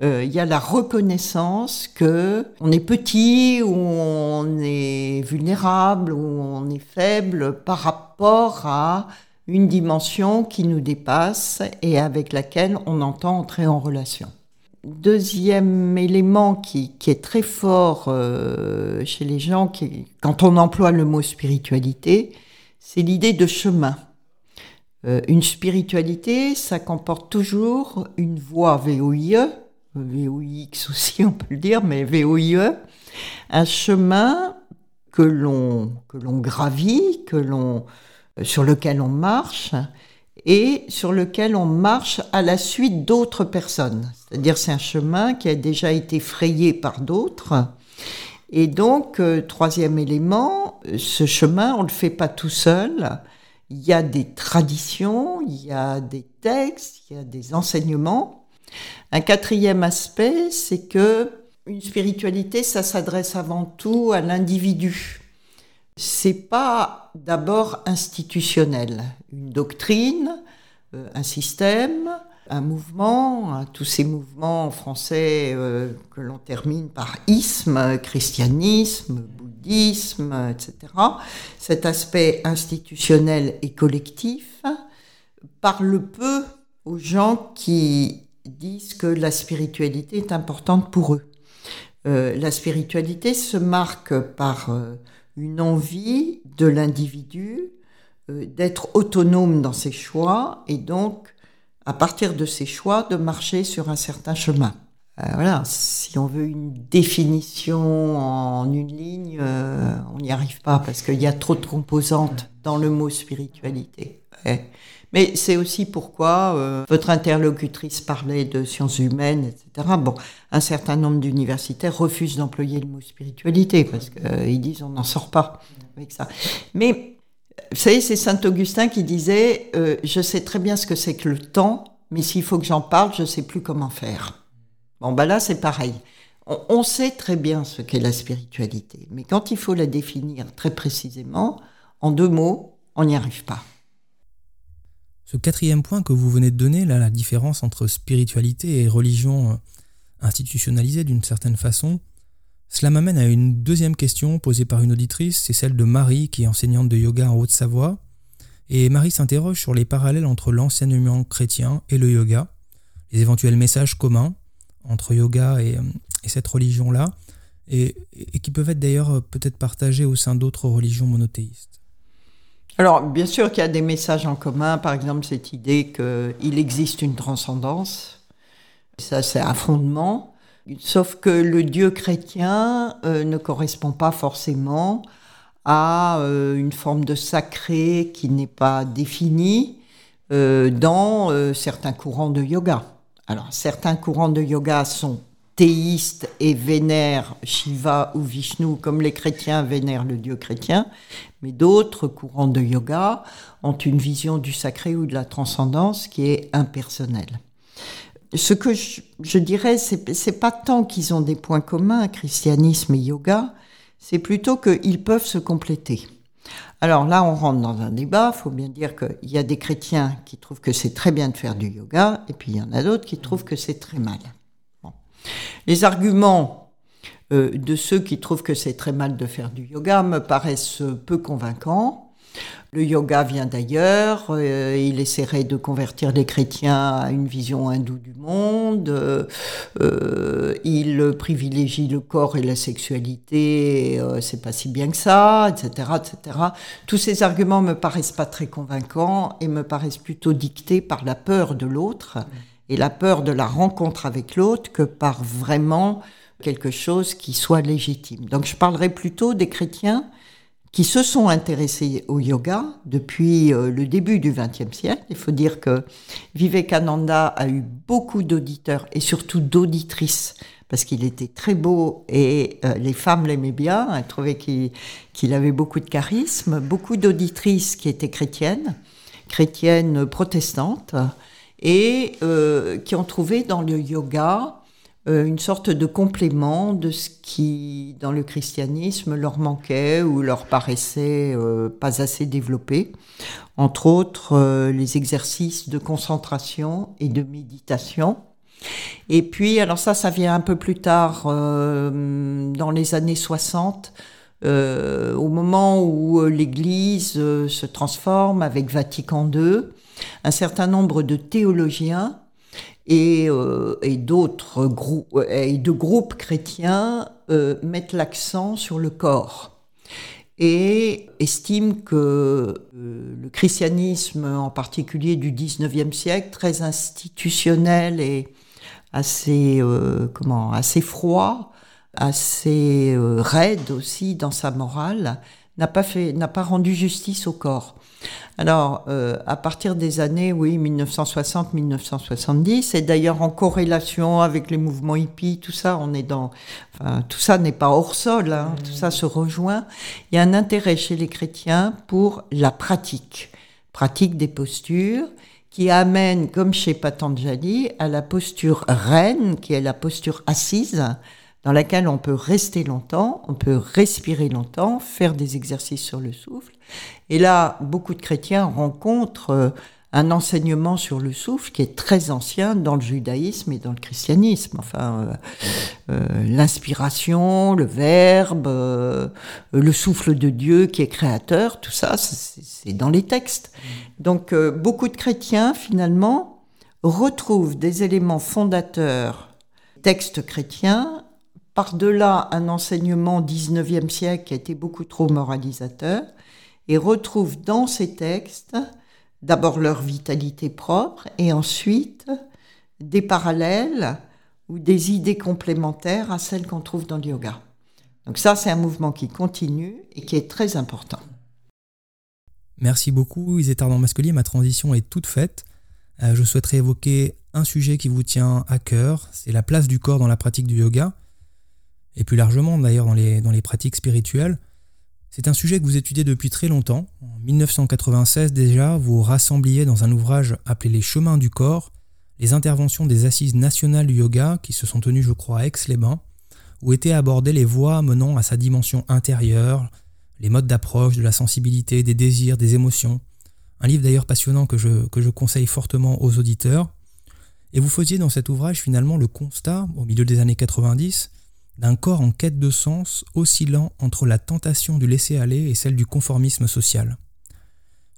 Euh, il y a la reconnaissance que on est petit ou on est vulnérable ou on est faible par rapport à une dimension qui nous dépasse et avec laquelle on entend entrer en relation. Deuxième élément qui, est très fort euh, chez les gens, qui, quand on emploie le mot spiritualité, c'est l'idée de chemin. Euh, une spiritualité, ça comporte toujours une voie VOIE, VOIX aussi, on peut le dire, mais VOIE, un chemin que l'on que l'on gravit, que l'on sur lequel on marche et sur lequel on marche à la suite d'autres personnes. C'est-à-dire c'est un chemin qui a déjà été frayé par d'autres. Et donc, euh, troisième élément, ce chemin, on ne le fait pas tout seul. Il y a des traditions, il y a des textes, il y a des enseignements un quatrième aspect, c'est que une spiritualité, ça s'adresse avant tout à l'individu. C'est pas d'abord institutionnel, une doctrine, euh, un système, un mouvement, tous ces mouvements français euh, que l'on termine par isme, christianisme, bouddhisme, etc. Cet aspect institutionnel et collectif parle peu aux gens qui disent que la spiritualité est importante pour eux. Euh, la spiritualité se marque par euh, une envie de l'individu euh, d'être autonome dans ses choix et donc, à partir de ses choix, de marcher sur un certain chemin. voilà, si on veut une définition en une ligne, on n'y arrive pas parce qu'il y a trop de composantes dans le mot spiritualité. Mais c'est aussi pourquoi euh, votre interlocutrice parlait de sciences humaines, etc. Bon, un certain nombre d'universitaires refusent d'employer le mot spiritualité parce qu'ils euh, disent on n'en sort pas avec ça. Mais vous savez, c'est Saint Augustin qui disait euh, je sais très bien ce que c'est que le temps, mais s'il faut que j'en parle, je sais plus comment faire. Bon, bah là c'est pareil. On sait très bien ce qu'est la spiritualité, mais quand il faut la définir très précisément, en deux mots, on n'y arrive pas.
Ce quatrième point que vous venez de donner, là, la différence entre spiritualité et religion euh, institutionnalisée d'une certaine façon, cela m'amène à une deuxième question posée par une auditrice, c'est celle de Marie qui est enseignante de yoga en Haute-Savoie. Et Marie s'interroge sur les parallèles entre l'enseignement chrétien et le yoga, les éventuels messages communs entre yoga et, euh, cette religion-là, et, qui peuvent être d'ailleurs euh, peut-être partagés au sein d'autres religions monothéistes.
Alors, bien sûr qu'il y a des messages en commun, par exemple cette idée qu'il existe une transcendance. Ça, c'est un fondement. Sauf que le Dieu chrétien euh, ne correspond pas forcément à euh, une forme de sacré qui n'est pas définie euh, dans certains courants de yoga. Alors, certains courants de yoga sont théistes et vénèrent Shiva ou Vishnu comme les chrétiens vénèrent le dieu chrétien, mais d'autres courants de yoga ont une vision du sacré ou de la transcendance qui est impersonnelle. Ce que je, dirais, c'est pas tant qu'ils ont des points communs, christianisme et yoga, c'est plutôt qu'ils peuvent se compléter. Alors là, on rentre dans un débat. Il faut bien dire qu'il y a des chrétiens qui trouvent que c'est très bien de faire du yoga, et puis il y en a d'autres qui trouvent que c'est très mal. Les arguments euh, de ceux qui trouvent que c'est très mal de faire du yoga me paraissent peu convaincants. Le yoga vient d'ailleurs, euh, il essaierait de convertir les chrétiens à une vision hindoue du monde, euh, il privilégie le corps et la sexualité, c'est pas si bien que ça, etc., etc. Tous ces arguments me paraissent pas très convaincants et me paraissent plutôt dictés par la peur de l'autre et la peur de la rencontre avec l'autre que par vraiment quelque chose qui soit légitime. Donc je parlerai plutôt des chrétiens qui se sont intéressés au yoga depuis euh, le début du XXe siècle. Il faut dire que Vivekananda a eu beaucoup d'auditeurs et surtout d'auditrices parce qu'il était très beau et euh, les femmes l'aimaient bien, elles trouvaient qu'il avait beaucoup de charisme, beaucoup d'auditrices qui étaient chrétiennes, chrétiennes protestantes, et euh, qui ont trouvé dans le yoga euh, une sorte de complément de ce qui, dans le christianisme, leur manquait ou leur paraissait euh, pas assez développé. Entre autres, les exercices de concentration et de méditation. Et puis, alors ça, ça vient un peu plus tard, dans les années 60, au moment où l'Église se transforme avec Vatican II, un certain nombre de théologiens et, euh, et de groupes chrétiens euh, mettent l'accent sur le corps et estiment que euh, le christianisme, en particulier du 19e siècle, très institutionnel et assez, froid, assez raide aussi dans sa morale, n'a pas rendu justice au corps. Alors, euh, à partir des années, oui, 1960-1970, et d'ailleurs en corrélation avec les mouvements hippies, tout ça, on est dans, tout ça n'est pas hors sol, hein, tout ça se rejoint. Il y a un intérêt chez les chrétiens pour la pratique, pratique des postures, qui amène, comme chez Patanjali, à la posture reine, qui est la posture assise, dans laquelle on peut rester longtemps, on peut respirer longtemps, faire des exercices sur le souffle. Et là, beaucoup de chrétiens rencontrent euh, un enseignement sur le souffle qui est très ancien dans le judaïsme et dans le christianisme. Enfin, euh, euh, l'inspiration, le verbe, le souffle de Dieu qui est créateur, tout ça, c'est dans les textes. Donc, beaucoup de chrétiens, finalement, retrouvent des éléments fondateurs textes chrétiens par-delà un enseignement 19e siècle qui a été beaucoup trop moralisateur, et retrouvent dans ces textes d'abord leur vitalité propre et ensuite des parallèles ou des idées complémentaires à celles qu'on trouve dans le yoga. Donc ça, c'est un mouvement qui continue et qui est très important.
Merci beaucoup, Isétard Masquelier. Ma transition est toute faite. Euh, je souhaiterais évoquer un sujet qui vous tient à cœur, c'est la place du corps dans la pratique du yoga et plus largement d'ailleurs dans les, dans les pratiques spirituelles. C'est un sujet que vous étudiez depuis très longtemps. En 1996 déjà, vous rassembliez dans un ouvrage appelé Les chemins du corps les interventions des assises nationales du yoga qui se sont tenues, je crois, à Aix-les-Bains, où étaient abordées les voies menant à sa dimension intérieure, les modes d'approche de la sensibilité, des désirs, des émotions. Un livre d'ailleurs passionnant que je, que je conseille fortement aux auditeurs. Et vous faisiez dans cet ouvrage finalement le constat, au milieu des années 90, d'un corps en quête de sens oscillant entre la tentation du laisser-aller et celle du conformisme social.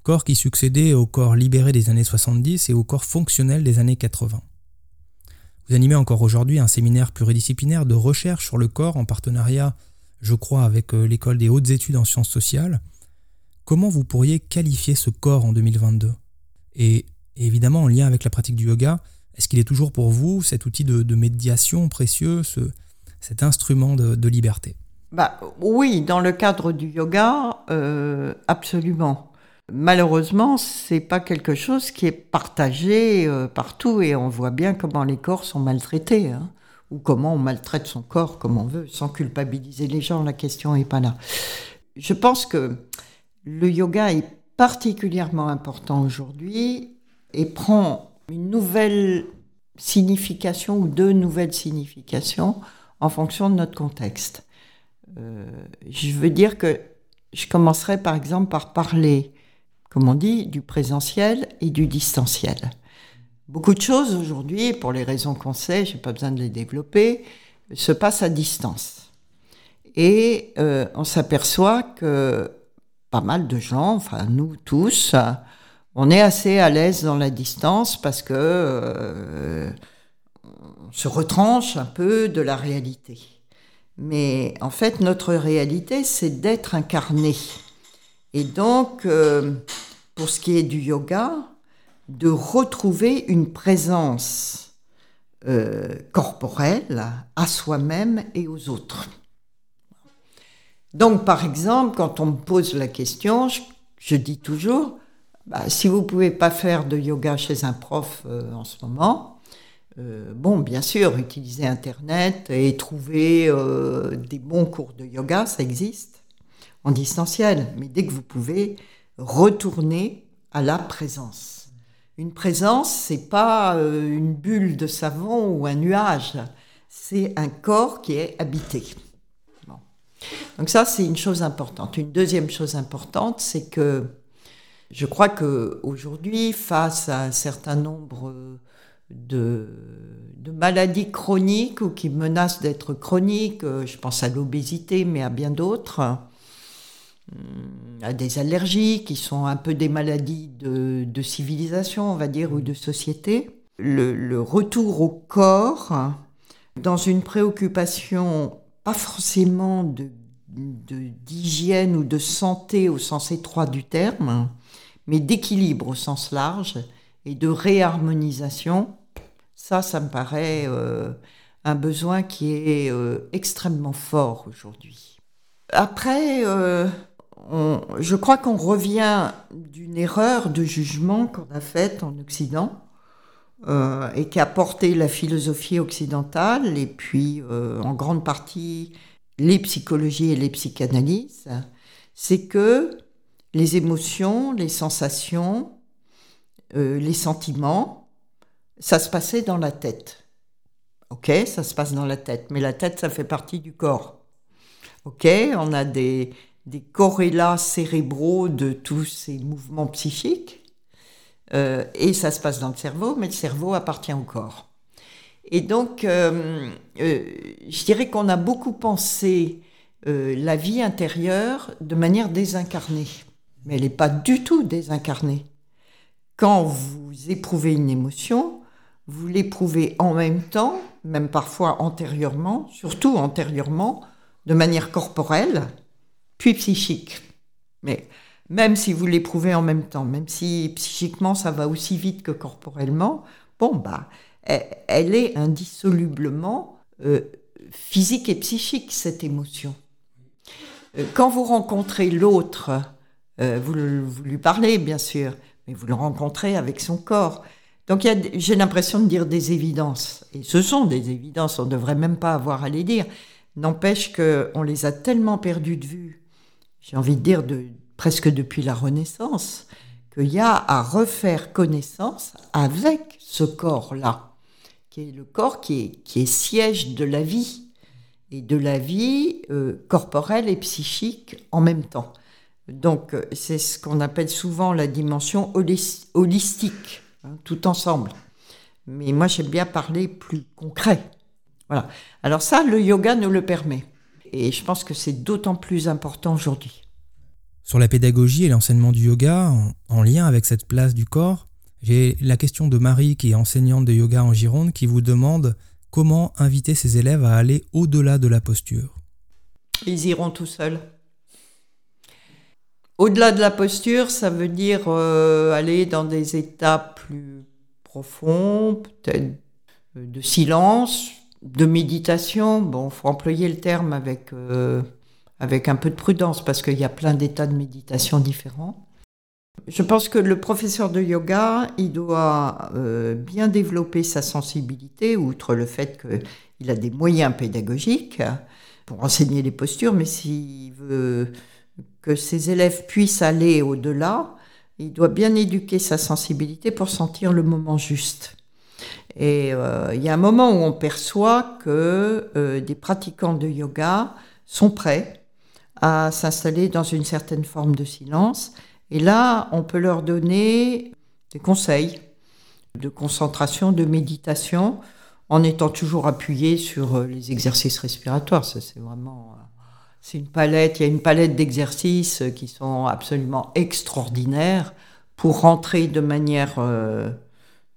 Corps qui succédait au corps libéré des années 70 et au corps fonctionnel des années 80. Vous animez encore aujourd'hui un séminaire pluridisciplinaire de recherche sur le corps en partenariat, je crois, avec euh, l'école des hautes études en sciences sociales. Comment vous pourriez qualifier ce corps en 2022 et, évidemment, en lien avec la pratique du yoga, est-ce qu'il est toujours pour vous cet outil de, de médiation précieux, cet instrument de, liberté
bah, Oui, dans le cadre du yoga, euh, absolument. Malheureusement, c'est pas quelque chose qui est partagé euh, partout et on voit bien comment les corps sont maltraités. Hein, ou comment on maltraite son corps comme on veut, sans culpabiliser les gens, la question n'est pas là. Je pense que le yoga est particulièrement important aujourd'hui et prend une nouvelle signification ou deux nouvelles significations en fonction de notre contexte. Euh, je veux dire que je commencerai par exemple par parler, comme on dit, du présentiel et du distanciel. Beaucoup de choses aujourd'hui, pour les raisons qu'on sait, je n'ai pas besoin de les développer, se passent à distance. Et euh, on s'aperçoit que pas mal de gens, enfin nous tous, on est assez à l'aise dans la distance parce que euh, se retranche un peu de la réalité. Mais en fait, notre réalité, c'est d'être incarné. Et donc, euh, pour ce qui est du yoga, de retrouver une présence euh, corporelle à soi-même et aux autres. Donc, par exemple, quand on me pose la question, je, dis toujours, bah, si vous ne pouvez pas faire de yoga chez un prof euh, en ce moment, euh, bon, bien sûr, utiliser Internet et trouver euh, des bons cours de yoga, ça existe en distanciel. Mais dès que vous pouvez, retourner à la présence. Une présence, c'est pas une bulle de savon ou un nuage, c'est un corps qui est habité. Donc ça, c'est une chose importante. Une deuxième chose importante, c'est que je crois qu'aujourd'hui, face à un certain nombre de, maladies chroniques ou qui menacent d'être chroniques, je pense à l'obésité, mais à bien d'autres, à des allergies qui sont un peu des maladies de, civilisation, on va dire, ou de société, le retour au corps dans une préoccupation pas forcément de d'hygiène ou de santé au sens étroit du terme, mais d'équilibre au sens large et de réharmonisation, ça, ça me paraît euh, un besoin qui est euh, extrêmement fort aujourd'hui. Après, euh, je crois qu'on revient d'une erreur de jugement qu'on a faite en Occident et qui a porté la philosophie occidentale et puis en grande partie les psychologies et les psychanalyses, c'est que les émotions, les sensations, les sentiments, ça se passait dans la tête. Ok, ça se passe dans la tête, mais la tête, ça fait partie du corps. Ok, on a des, des corrélats cérébraux de tous ces mouvements psychiques, euh, et ça se passe dans le cerveau, mais le cerveau appartient au corps. Et donc, euh, euh, je dirais qu'on a beaucoup pensé la vie intérieure de manière désincarnée. Mais elle n'est pas du tout désincarnée. Quand vous éprouvez une émotion, vous l'éprouvez en même temps, même parfois antérieurement, surtout antérieurement, de manière corporelle, puis psychique. Mais même si vous l'éprouvez en même temps, même si psychiquement ça va aussi vite que corporellement, bon, bah, elle est indissolublement euh, physique et psychique, cette émotion. Euh, quand vous rencontrez l'autre, euh, vous, lui parlez bien sûr, mais vous le rencontrez avec son corps. Donc j'ai l'impression de dire des évidences, et ce sont des évidences, on ne devrait même pas avoir à les dire. N'empêche qu'on les a tellement perdus de vue, j'ai envie de dire presque depuis la Renaissance, qu'il y a à refaire connaissance avec ce corps-là qui est le corps qui est, qui est siège de la vie, et de la vie euh, corporelle et psychique en même temps. Donc euh, c'est ce qu'on appelle souvent la dimension holistique, hein, tout ensemble. Mais moi j'aime bien parler plus concret. Voilà. Alors ça, le yoga nous le permet. Et je pense que c'est d'autant plus important aujourd'hui.
Sur la pédagogie et l'enseignement du yoga, en, lien avec cette place du corps, j'ai la question de Marie, qui est enseignante de yoga en Gironde, qui vous demande comment inviter ses élèves à aller au-delà de la posture.
Ils iront tout seuls. Au-delà de la posture, ça veut dire euh, aller dans des états plus profonds, peut-être euh, de silence, de méditation. Bon, faut employer le terme avec, euh, avec un peu de prudence parce qu'il y a plein d'états de méditation différents. Je pense que le professeur de yoga, il doit bien développer sa sensibilité, outre le fait qu'il a des moyens pédagogiques pour enseigner les postures, mais s'il veut que ses élèves puissent aller au-delà, il doit bien éduquer sa sensibilité pour sentir le moment juste. Et euh, il y a un moment où on perçoit que euh, des pratiquants de yoga sont prêts à s'installer dans une certaine forme de silence et là, on peut leur donner des conseils de concentration, de méditation, en étant toujours appuyé sur euh, les exercices respiratoires. Ça, c'est vraiment, c'est une palette, il y a une palette d'exercices qui sont absolument extraordinaires pour rentrer de manière, euh,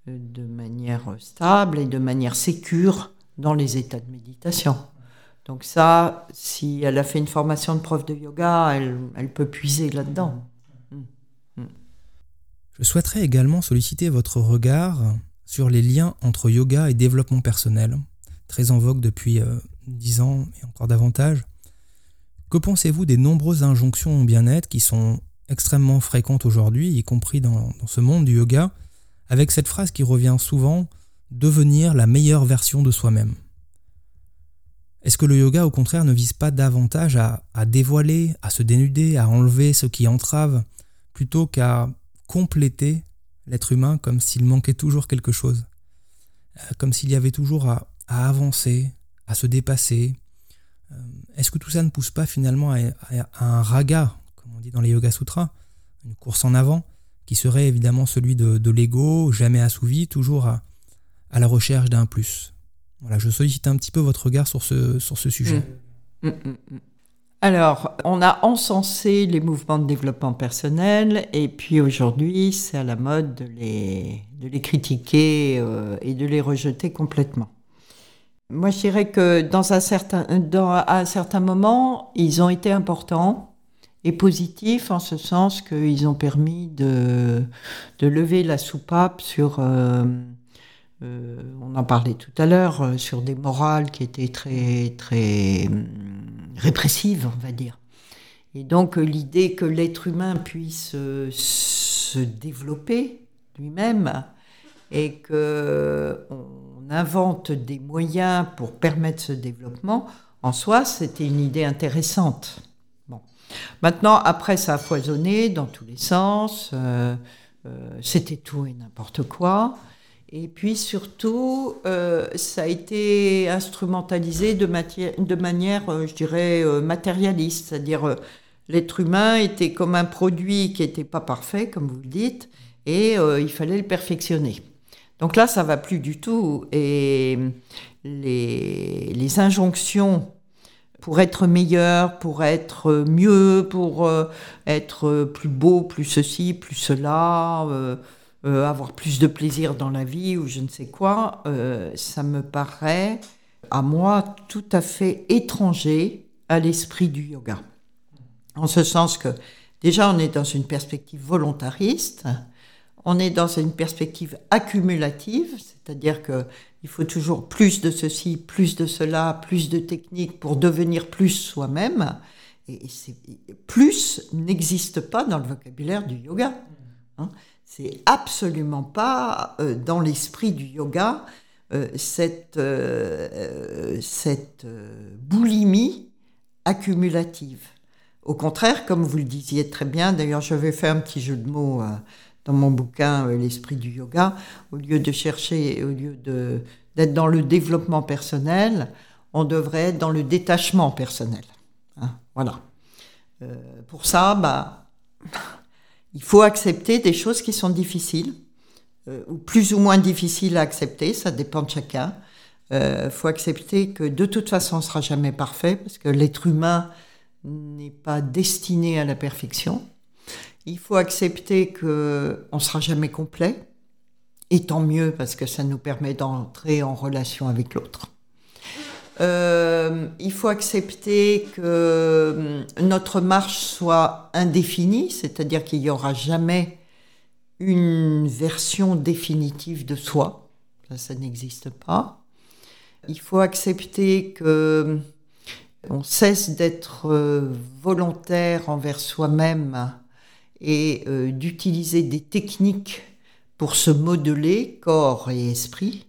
de manière stable et de manière sécure dans les états de méditation. Donc ça, si elle a fait une formation de prof de yoga, elle, elle peut puiser là-dedans.
Je souhaiterais également solliciter votre regard sur les liens entre yoga et développement personnel, très en vogue depuis euh, dix ans et encore davantage. Que pensez-vous des nombreuses injonctions au bien-être qui sont extrêmement fréquentes aujourd'hui, y compris dans, ce monde du yoga, avec cette phrase qui revient souvent, devenir la meilleure version de soi-même Est-ce que le yoga, au contraire, ne vise pas davantage à, à dévoiler, à se dénuder, à enlever ce qui entrave, plutôt qu'à compléter l'être humain comme s'il manquait toujours quelque chose, euh, comme s'il y avait toujours à, avancer, à se dépasser. Euh, est-ce que tout ça ne pousse pas finalement à, un raga, comme on dit dans les Yoga Sutras, une course en avant, qui serait évidemment celui de, l'ego, jamais assouvi, toujours à, la recherche d'un plus? Voilà, je sollicite un petit peu votre regard sur ce, sujet. Mmh. Mmh,
mmh, alors, on a encensé les mouvements de développement personnel et puis aujourd'hui, c'est à la mode de les, de les critiquer euh, et de les rejeter complètement. Moi, je dirais que dans un certain, à un certain moment, ils ont été importants et positifs en ce sens qu'ils ont permis de, lever la soupape sur... Euh, euh, on en parlait tout à l'heure, sur des morales qui étaient très, très répressive, on va dire. Et donc l'idée que l'être humain puisse euh, se développer lui-même et que invente des moyens pour permettre ce développement, en soi, c'était une idée intéressante. Bon. Maintenant, après, ça a foisonné dans tous les sens. Euh, euh, c'était tout et n'importe quoi. Et puis surtout, euh, ça a été instrumentalisé de, manière, je dirais, matérialiste. C'est-à-dire, l'être humain était comme un produit qui n'était pas parfait, comme vous le dites, et il fallait le perfectionner. Donc là, ça va plus du tout. Et les, les injonctions pour être meilleur, pour être mieux, pour être plus beau, plus ceci, plus cela euh, avoir plus de plaisir dans la vie ou je ne sais quoi, euh, ça me paraît à moi tout à fait étranger à l'esprit du yoga. En ce sens que déjà on est dans une perspective volontariste, on est dans une perspective accumulative, c'est-à-dire que il faut toujours plus de ceci, plus de cela, plus de techniques pour devenir plus soi-même. Et plus n'existe pas dans le vocabulaire du yoga. Hein. C'est absolument pas euh, dans l'esprit du yoga euh, cette, euh, cette boulimie accumulative. Au contraire, comme vous le disiez très bien, d'ailleurs j'avais fait un petit jeu de mots dans mon bouquin L'esprit du yoga, au lieu de chercher, au lieu d'être dans le développement personnel, on devrait être dans le détachement personnel. Hein, voilà. pour ça, bah, il faut accepter des choses qui sont difficiles, euh, ou plus ou moins difficiles à accepter, ça dépend de chacun. Il euh, faut accepter que de toute façon, on ne sera jamais parfait, parce que l'être humain n'est pas destiné à la perfection. Il faut accepter qu'on ne sera jamais complet, et tant mieux, parce que ça nous permet d'entrer en relation avec l'autre. Euh, il faut accepter que hum, notre marche soit indéfinie, c'est-à-dire qu'il n'y aura jamais une version définitive de soi. Ça, ça n'existe pas. Il faut accepter que hum, on cesse d'être euh, volontaire envers soi-même et euh, d'utiliser des techniques pour se modeler corps et esprit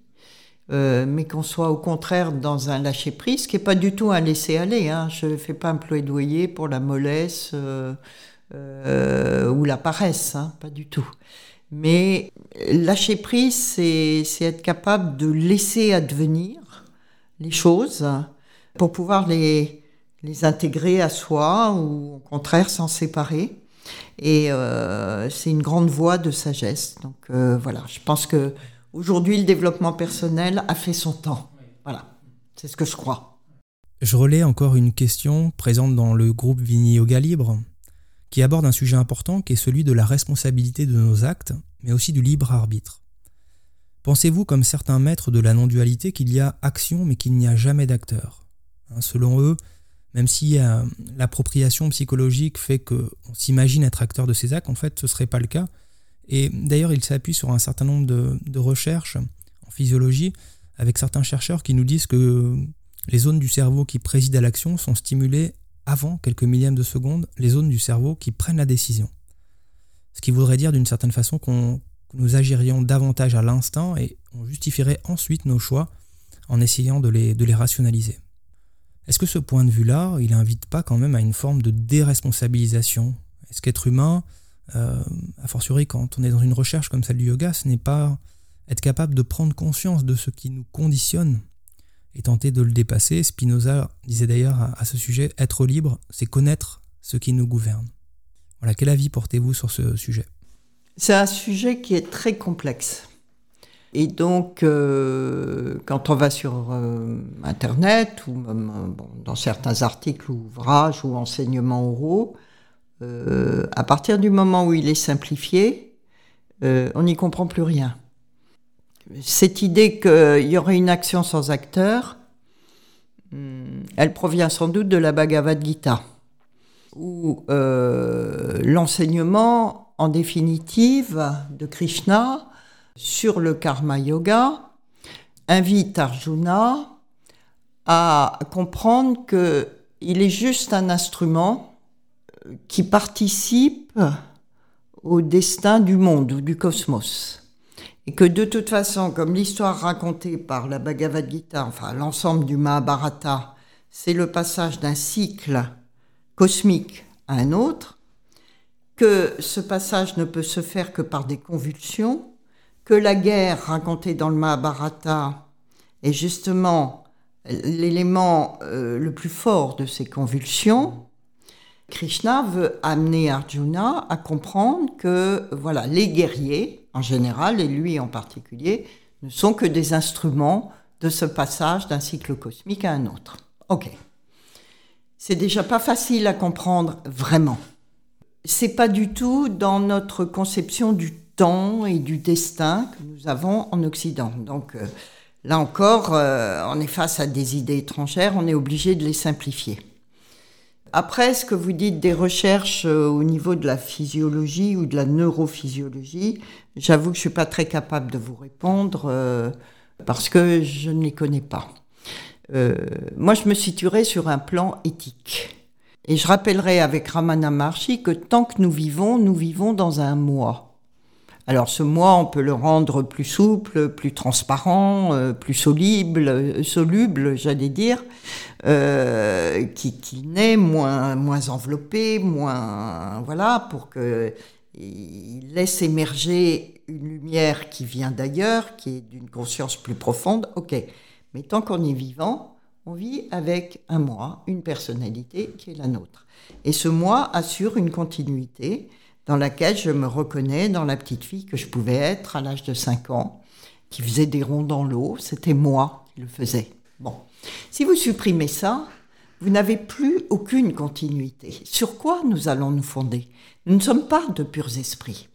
euh, mais qu'on soit au contraire dans un lâcher-prise, qui n'est pas du tout un laisser-aller. Hein. Je ne fais pas un plaidoyer pour la mollesse euh, ou la paresse, hein, pas du tout. Mais lâcher-prise, c'est être capable de laisser advenir les choses pour pouvoir les, les intégrer à soi ou au contraire s'en séparer. Et c'est une grande voie de sagesse. Donc voilà, je pense que Aujourd'hui, le développement personnel a fait son temps. Voilà, c'est ce que je crois.
je relais encore une question présente dans le groupe Vini Yoga Libre, qui aborde un sujet important qui est celui de la responsabilité de nos actes, mais aussi du libre arbitre. Pensez-vous, comme certains maîtres de la non-dualité, qu'il y a action mais qu'il n'y a jamais d'acteur? Hein, Selon eux, même si euh, l'appropriation psychologique fait qu'on s'imagine être acteur de ces actes, en fait ce ne serait pas le cas. Et d'ailleurs, il s'appuie sur un certain nombre de, recherches en physiologie avec certains chercheurs qui nous disent que les zones du cerveau qui président à l'action sont stimulées avant quelques millièmes de seconde les zones du cerveau qui prennent la décision. Ce qui voudrait dire d'une certaine façon qu'on nous agirions davantage à l'instinct et on justifierait ensuite nos choix en essayant de les rationaliser. Est-ce que ce point de vue-là, il n'invite pas quand même à une forme de déresponsabilisation? Est-ce qu'être humain, euh, a fortiori quand on est dans une recherche comme celle du yoga, ce n'est pas être capable de prendre conscience de ce qui nous conditionne et tenter de le dépasser? Spinoza disait d'ailleurs à, à ce sujet, être libre, c'est connaître ce qui nous gouverne. Voilà, quel avis portez-vous sur ce sujet?
C'est un sujet qui est très complexe. Et donc, euh, quand on va sur euh, Internet, ou même euh, dans certains articles ou ouvrages ou enseignements oraux, à partir du moment où il est simplifié, on n'y comprend plus rien. Cette idée qu'il y aurait une action sans acteur, hmm, elle provient sans doute de la Bhagavad Gita, où l'enseignement en définitive de Krishna sur le karma yoga invite Arjuna à comprendre que il est juste un instrument qui participe au destin du monde ou du cosmos. Et que de toute façon, comme l'histoire racontée par la Bhagavad Gita, enfin l'ensemble du Mahabharata, c'est le passage d'un cycle cosmique à un autre, que ce passage ne peut se faire que par des convulsions, que la guerre racontée dans le Mahabharata est justement l'élément euh, le plus fort de ces convulsions, Krishna veut amener Arjuna à comprendre que voilà, les guerriers en général et lui en particulier ne sont que des instruments de ce passage d'un cycle cosmique à un autre. OK. C'est déjà pas facile à comprendre vraiment c'est pas du tout dans notre conception du temps et du destin que nous avons en Occident. Donc euh, là encore, euh, on est face à des idées étrangères, on est obligé de les simplifier. Après, ce que vous dites des recherches euh, au niveau de la physiologie ou de la neurophysiologie, j'avoue que je suis pas très capable de vous répondre parce que je ne les connais pas. moi, je me situerai sur un plan éthique. Et je rappellerai avec Ramana Maharshi que tant que nous vivons, nous vivons dans un moi. Alors ce moi, on peut le rendre plus souple, plus transparent, euh, plus soluble, soluble, j'allais dire, euh, qui, qui naît moins, moins enveloppé, moins voilà, pour que il laisse émerger une lumière qui vient d'ailleurs, qui est d'une conscience plus profonde. Ok, mais tant qu'on est vivant, on vit avec un moi, une personnalité qui est la nôtre. Et ce moi assure une continuité dans laquelle je me reconnais dans la petite fille que je pouvais être à l'âge de 5 ans, qui faisait des ronds dans l'eau. C'était moi qui le faisais. Bon. Si vous supprimez ça, vous n'avez plus aucune continuité. Sur quoi nous allons nous fonder? Nous ne sommes pas de purs esprits.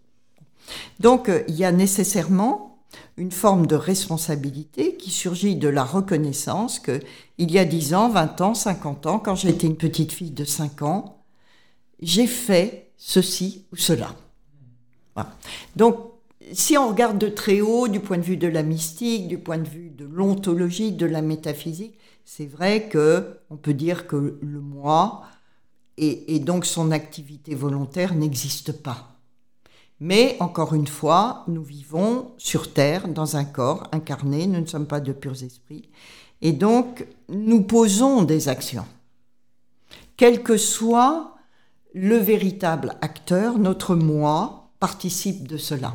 Donc, euh, il y a nécessairement une forme de responsabilité qui surgit de la reconnaissance que il y a 10 ans, 20 ans, 50 ans, quand j'étais une petite fille de 5 ans, j'ai fait ceci ou cela. Donc, si on regarde de très haut, du point de vue de la mystique, du point de vue de l'ontologie, de la métaphysique, c'est vrai que on peut dire que le moi et donc son activité volontaire n'existe pas. Mais encore une fois, nous vivons sur Terre, dans un corps incarné, nous ne sommes pas de purs esprits. Et donc, nous posons des actions. Quel que soit le véritable acteur, notre moi participe de cela.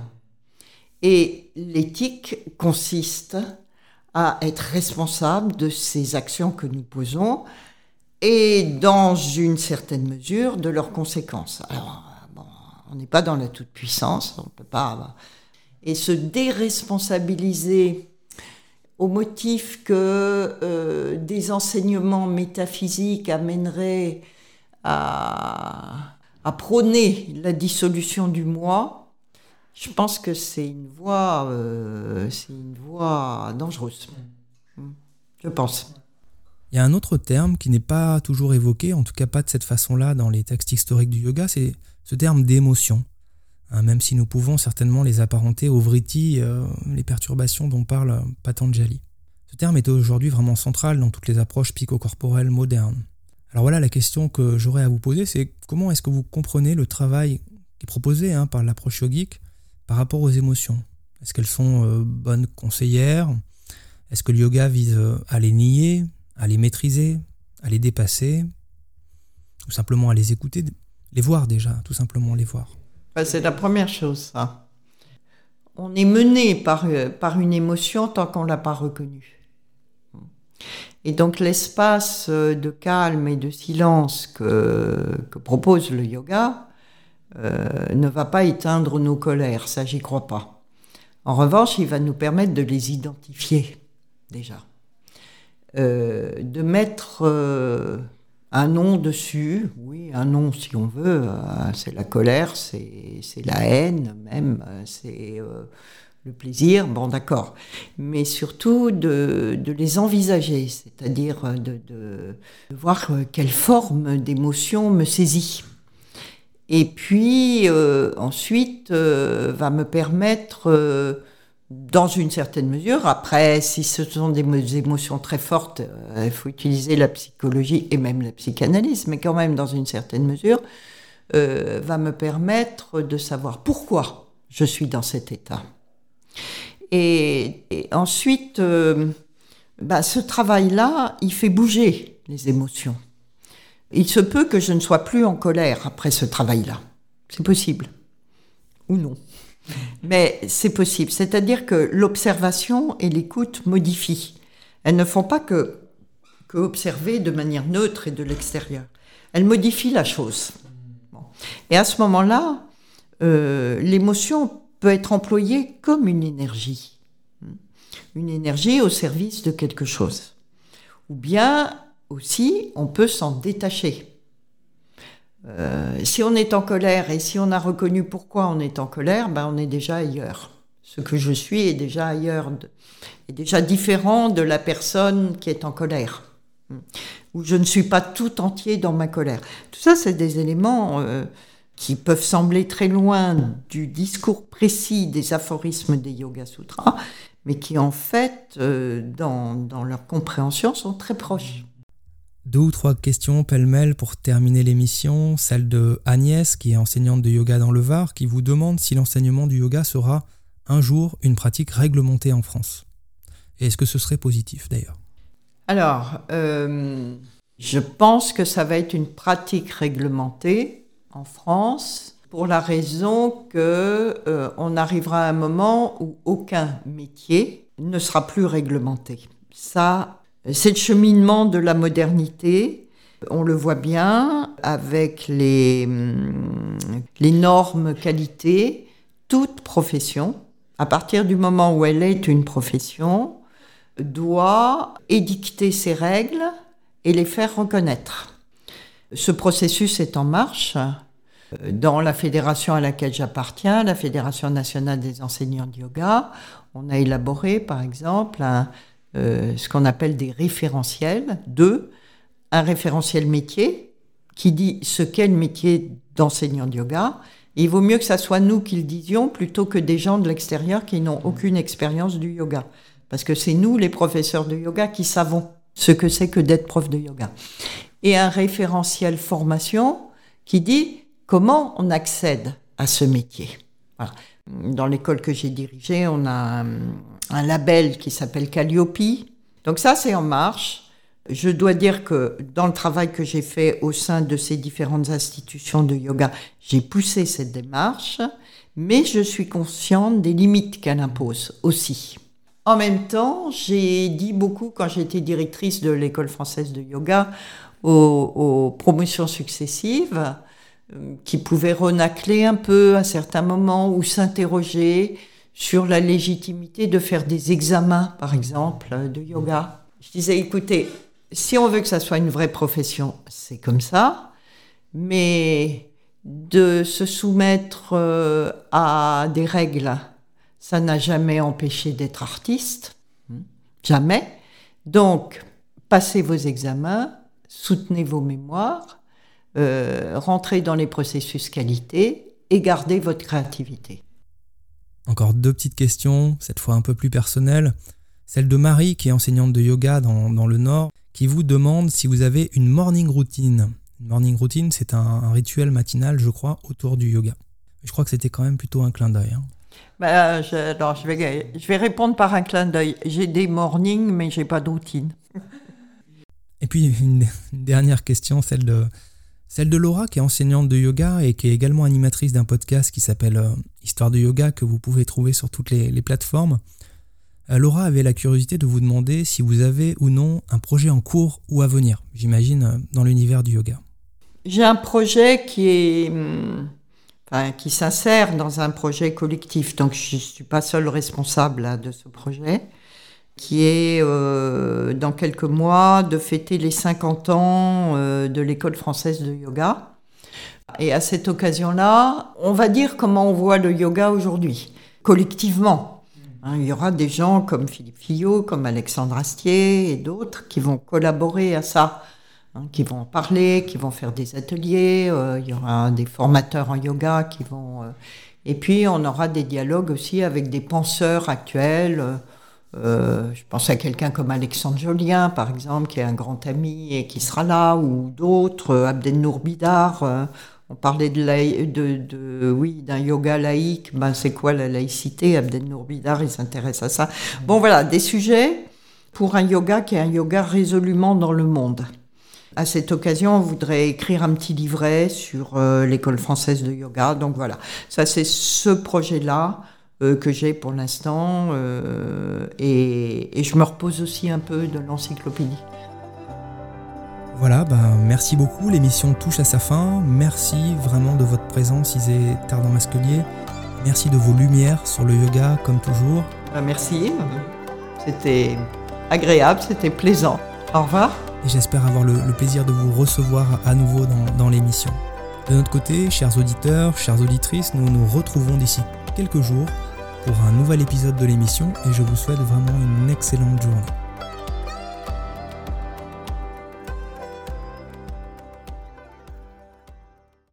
Et l'éthique consiste à être responsable de ces actions que nous posons et dans une certaine mesure de leurs conséquences. Alors, on n'est pas dans la toute-puissance, on peut pas. Et se déresponsabiliser au motif que euh, des enseignements métaphysiques amèneraient à, prôner la dissolution du moi, je pense que c'est une voie, euh, c'est une voie dangereuse. Je pense.
Il y a un autre terme qui n'est pas toujours évoqué, en tout cas pas de cette façon-là dans les textes historiques du yoga, c'est ce terme d'émotion. Hein, même si nous pouvons certainement les apparenter aux vritti, euh, les perturbations dont parle Patanjali. Ce terme est aujourd'hui vraiment central dans toutes les approches psychocorporelles modernes. Alors voilà, la question que j'aurais à vous poser, c'est comment est-ce que vous comprenez le travail qui est proposé hein, par l'approche yogique par rapport aux émotions? Est-ce qu'elles sont euh, bonnes conseillères? Est-ce que le yoga vise euh, à les nier, à les maîtriser, à les dépasser? Ou simplement à les écouter, les voir déjà, tout simplement les voir?
Bah, C'est la première chose, ça. On est mené par, euh, par une émotion tant qu'on ne l'a pas reconnue. Et donc l'espace euh, de calme et de silence que, propose le yoga euh, ne va pas éteindre nos colères, ça j'y crois pas. En revanche, il va nous permettre de les identifier déjà, euh, de mettre un nom dessus, oui, un nom si on veut, c'est la colère, c'est la haine même, c'est le plaisir, bon d'accord, mais surtout de, les envisager, c'est-à-dire de, voir quelle forme d'émotion me saisit. Et puis euh, ensuite euh, va me permettre, euh, dans une certaine mesure, après si ce sont des émotions très fortes, il faut utiliser la psychologie et même la psychanalyse, mais quand même dans une certaine mesure, va me permettre de savoir pourquoi je suis dans cet état. Et, ensuite, euh, bah, ce travail-là, il fait bouger les émotions. Il se peut que je ne sois plus en colère après ce travail-là. C'est possible. Ou non. Mais c'est possible. C'est-à-dire que l'observation et l'écoute modifient. Elles ne font pas que, que observer de manière neutre et de l'extérieur. Elles modifient la chose. Et à ce moment-là, euh, l'émotion peut être employé comme une énergie. Une énergie au service de quelque chose. Ou bien aussi, on peut s'en détacher. Euh, si on est en colère et si on a reconnu pourquoi on est en colère, ben on est déjà ailleurs. Ce que je suis est déjà ailleurs, est déjà différent de la personne qui est en colère. Ou je ne suis pas tout entier dans ma colère. Tout ça, c'est des éléments euh, qui peuvent sembler très loin du discours précis des aphorismes des Yoga Sutras, mais qui en fait, euh, dans, dans, leur compréhension, sont très proches.
Deux ou trois questions pêle-mêle pour terminer l'émission. Celle de Agnès, qui est enseignante de yoga dans le Var, qui vous demande si l'enseignement du yoga sera un jour une pratique réglementée en France. Et est-ce que ce serait positif d'ailleurs?
Alors, euh, je pense que ça va être une pratique réglementée en France pour la raison que euh, on arrivera à un moment où aucun métier ne sera plus réglementé. Ça, c'est le cheminement de la modernité. On le voit bien avec les, hum, les normes qualité. Toute profession, à partir du moment où elle est une profession, doit édicter ses règles et les faire reconnaître. Ce processus est en marche. Dans la fédération à laquelle j'appartiens, la Fédération nationale des enseignants de yoga, on a élaboré par exemple euh, ce qu'on appelle des référentiels. Deux, un référentiel métier qui dit ce qu'est le métier d'enseignant de yoga. il vaut mieux que ça soit nous qui le disions plutôt que des gens de l'extérieur qui n'ont aucune expérience du yoga. Parce que c'est nous, les professeurs de yoga, qui savons ce que c'est que d'être prof de yoga. Et un référentiel formation qui dit comment on accède à ce métier. Dans l'école que j'ai dirigée, on a un, label qui s'appelle Calliope. Donc ça, c'est en marche. Je dois dire que dans le travail que j'ai fait au sein de ces différentes institutions de yoga, j'ai poussé cette démarche, mais je suis consciente des limites qu'elle impose aussi. En même temps, j'ai dit beaucoup quand j'étais directrice de l'école française de yoga aux promotions successives, qui pouvaient renacler un peu à certains moments ou s'interroger sur la légitimité de faire des examens, par exemple, de yoga. Je disais, écoutez, si on veut que ça soit une vraie profession, c'est comme ça, mais de se soumettre euh, à des règles, ça n'a jamais empêché d'être artiste, jamais. Donc, passez vos examens, soutenez vos mémoires, euh, rentrez dans les processus qualité et gardez votre créativité.
Encore deux petites questions, cette fois un peu plus personnelles. Celle de Marie, qui est enseignante de yoga dans, le Nord, qui vous demande si vous avez une morning routine. Une morning routine, c'est un, rituel matinal, je crois, autour du yoga. Je crois que c'était quand même plutôt un clin d'œil. Hein.
Bah, je, alors, je vais, je vais répondre par un clin d'œil. J'ai des mornings, mais j'ai pas de routine.
Et puis, une, dernière question, celle de, celle de Laura, qui est enseignante de yoga et qui est également animatrice d'un podcast qui s'appelle euh, Histoire de yoga, que vous pouvez trouver sur toutes les, plateformes. Euh, Laura avait la curiosité de vous demander si vous avez ou non un projet en cours ou à venir, j'imagine, euh, dans l'univers du yoga.
J'ai un projet qui. Hum, s'insère dans un projet collectif. Donc je ne suis pas seule responsable de ce projet, qui est euh, dans quelques mois de fêter les 50 ans euh, de l'école française de yoga. Et à cette occasion-là, on va dire comment on voit le yoga aujourd'hui, collectivement. Hein, il y aura des gens comme Philippe Fillot, comme Alexandre Astier et d'autres qui vont collaborer à ça. Hein, qui vont en parler, qui vont faire des ateliers. Euh, il y aura des formateurs en yoga qui vont. Euh, et puis on aura des dialogues aussi avec des penseurs actuels. Euh, je pense à quelqu'un comme Alexandre Jolien, par exemple, qui est un grand ami et qui sera là, ou d'autres, Abdel Nourbidar. on parlait de, oui, d'un yoga laïque. Ben, c'est quoi la laïcité? Abdel Nourbidar, il s'intéresse à ça. Bon, voilà, des sujets pour un yoga qui est un yoga résolument dans le monde. À cette occasion, on voudrait écrire un petit livret sur euh, l'école française de yoga. Donc voilà, ça c'est ce projet-là euh, que j'ai pour l'instant. Euh, et, je me repose aussi un peu de l'encyclopédie.
Voilà, bah, merci beaucoup. L'émission touche à sa fin. Merci vraiment de votre présence, Isée Tardant Masquelier. Merci de vos lumières sur le yoga, comme toujours.
Bah, merci. C'était agréable, c'était plaisant. Au revoir
et j'espère avoir le, plaisir de vous recevoir à nouveau dans, l'émission. De notre côté, chers auditeurs, chères auditrices, nous nous retrouvons d'ici quelques jours pour un nouvel épisode de l'émission et je vous souhaite vraiment une excellente journée.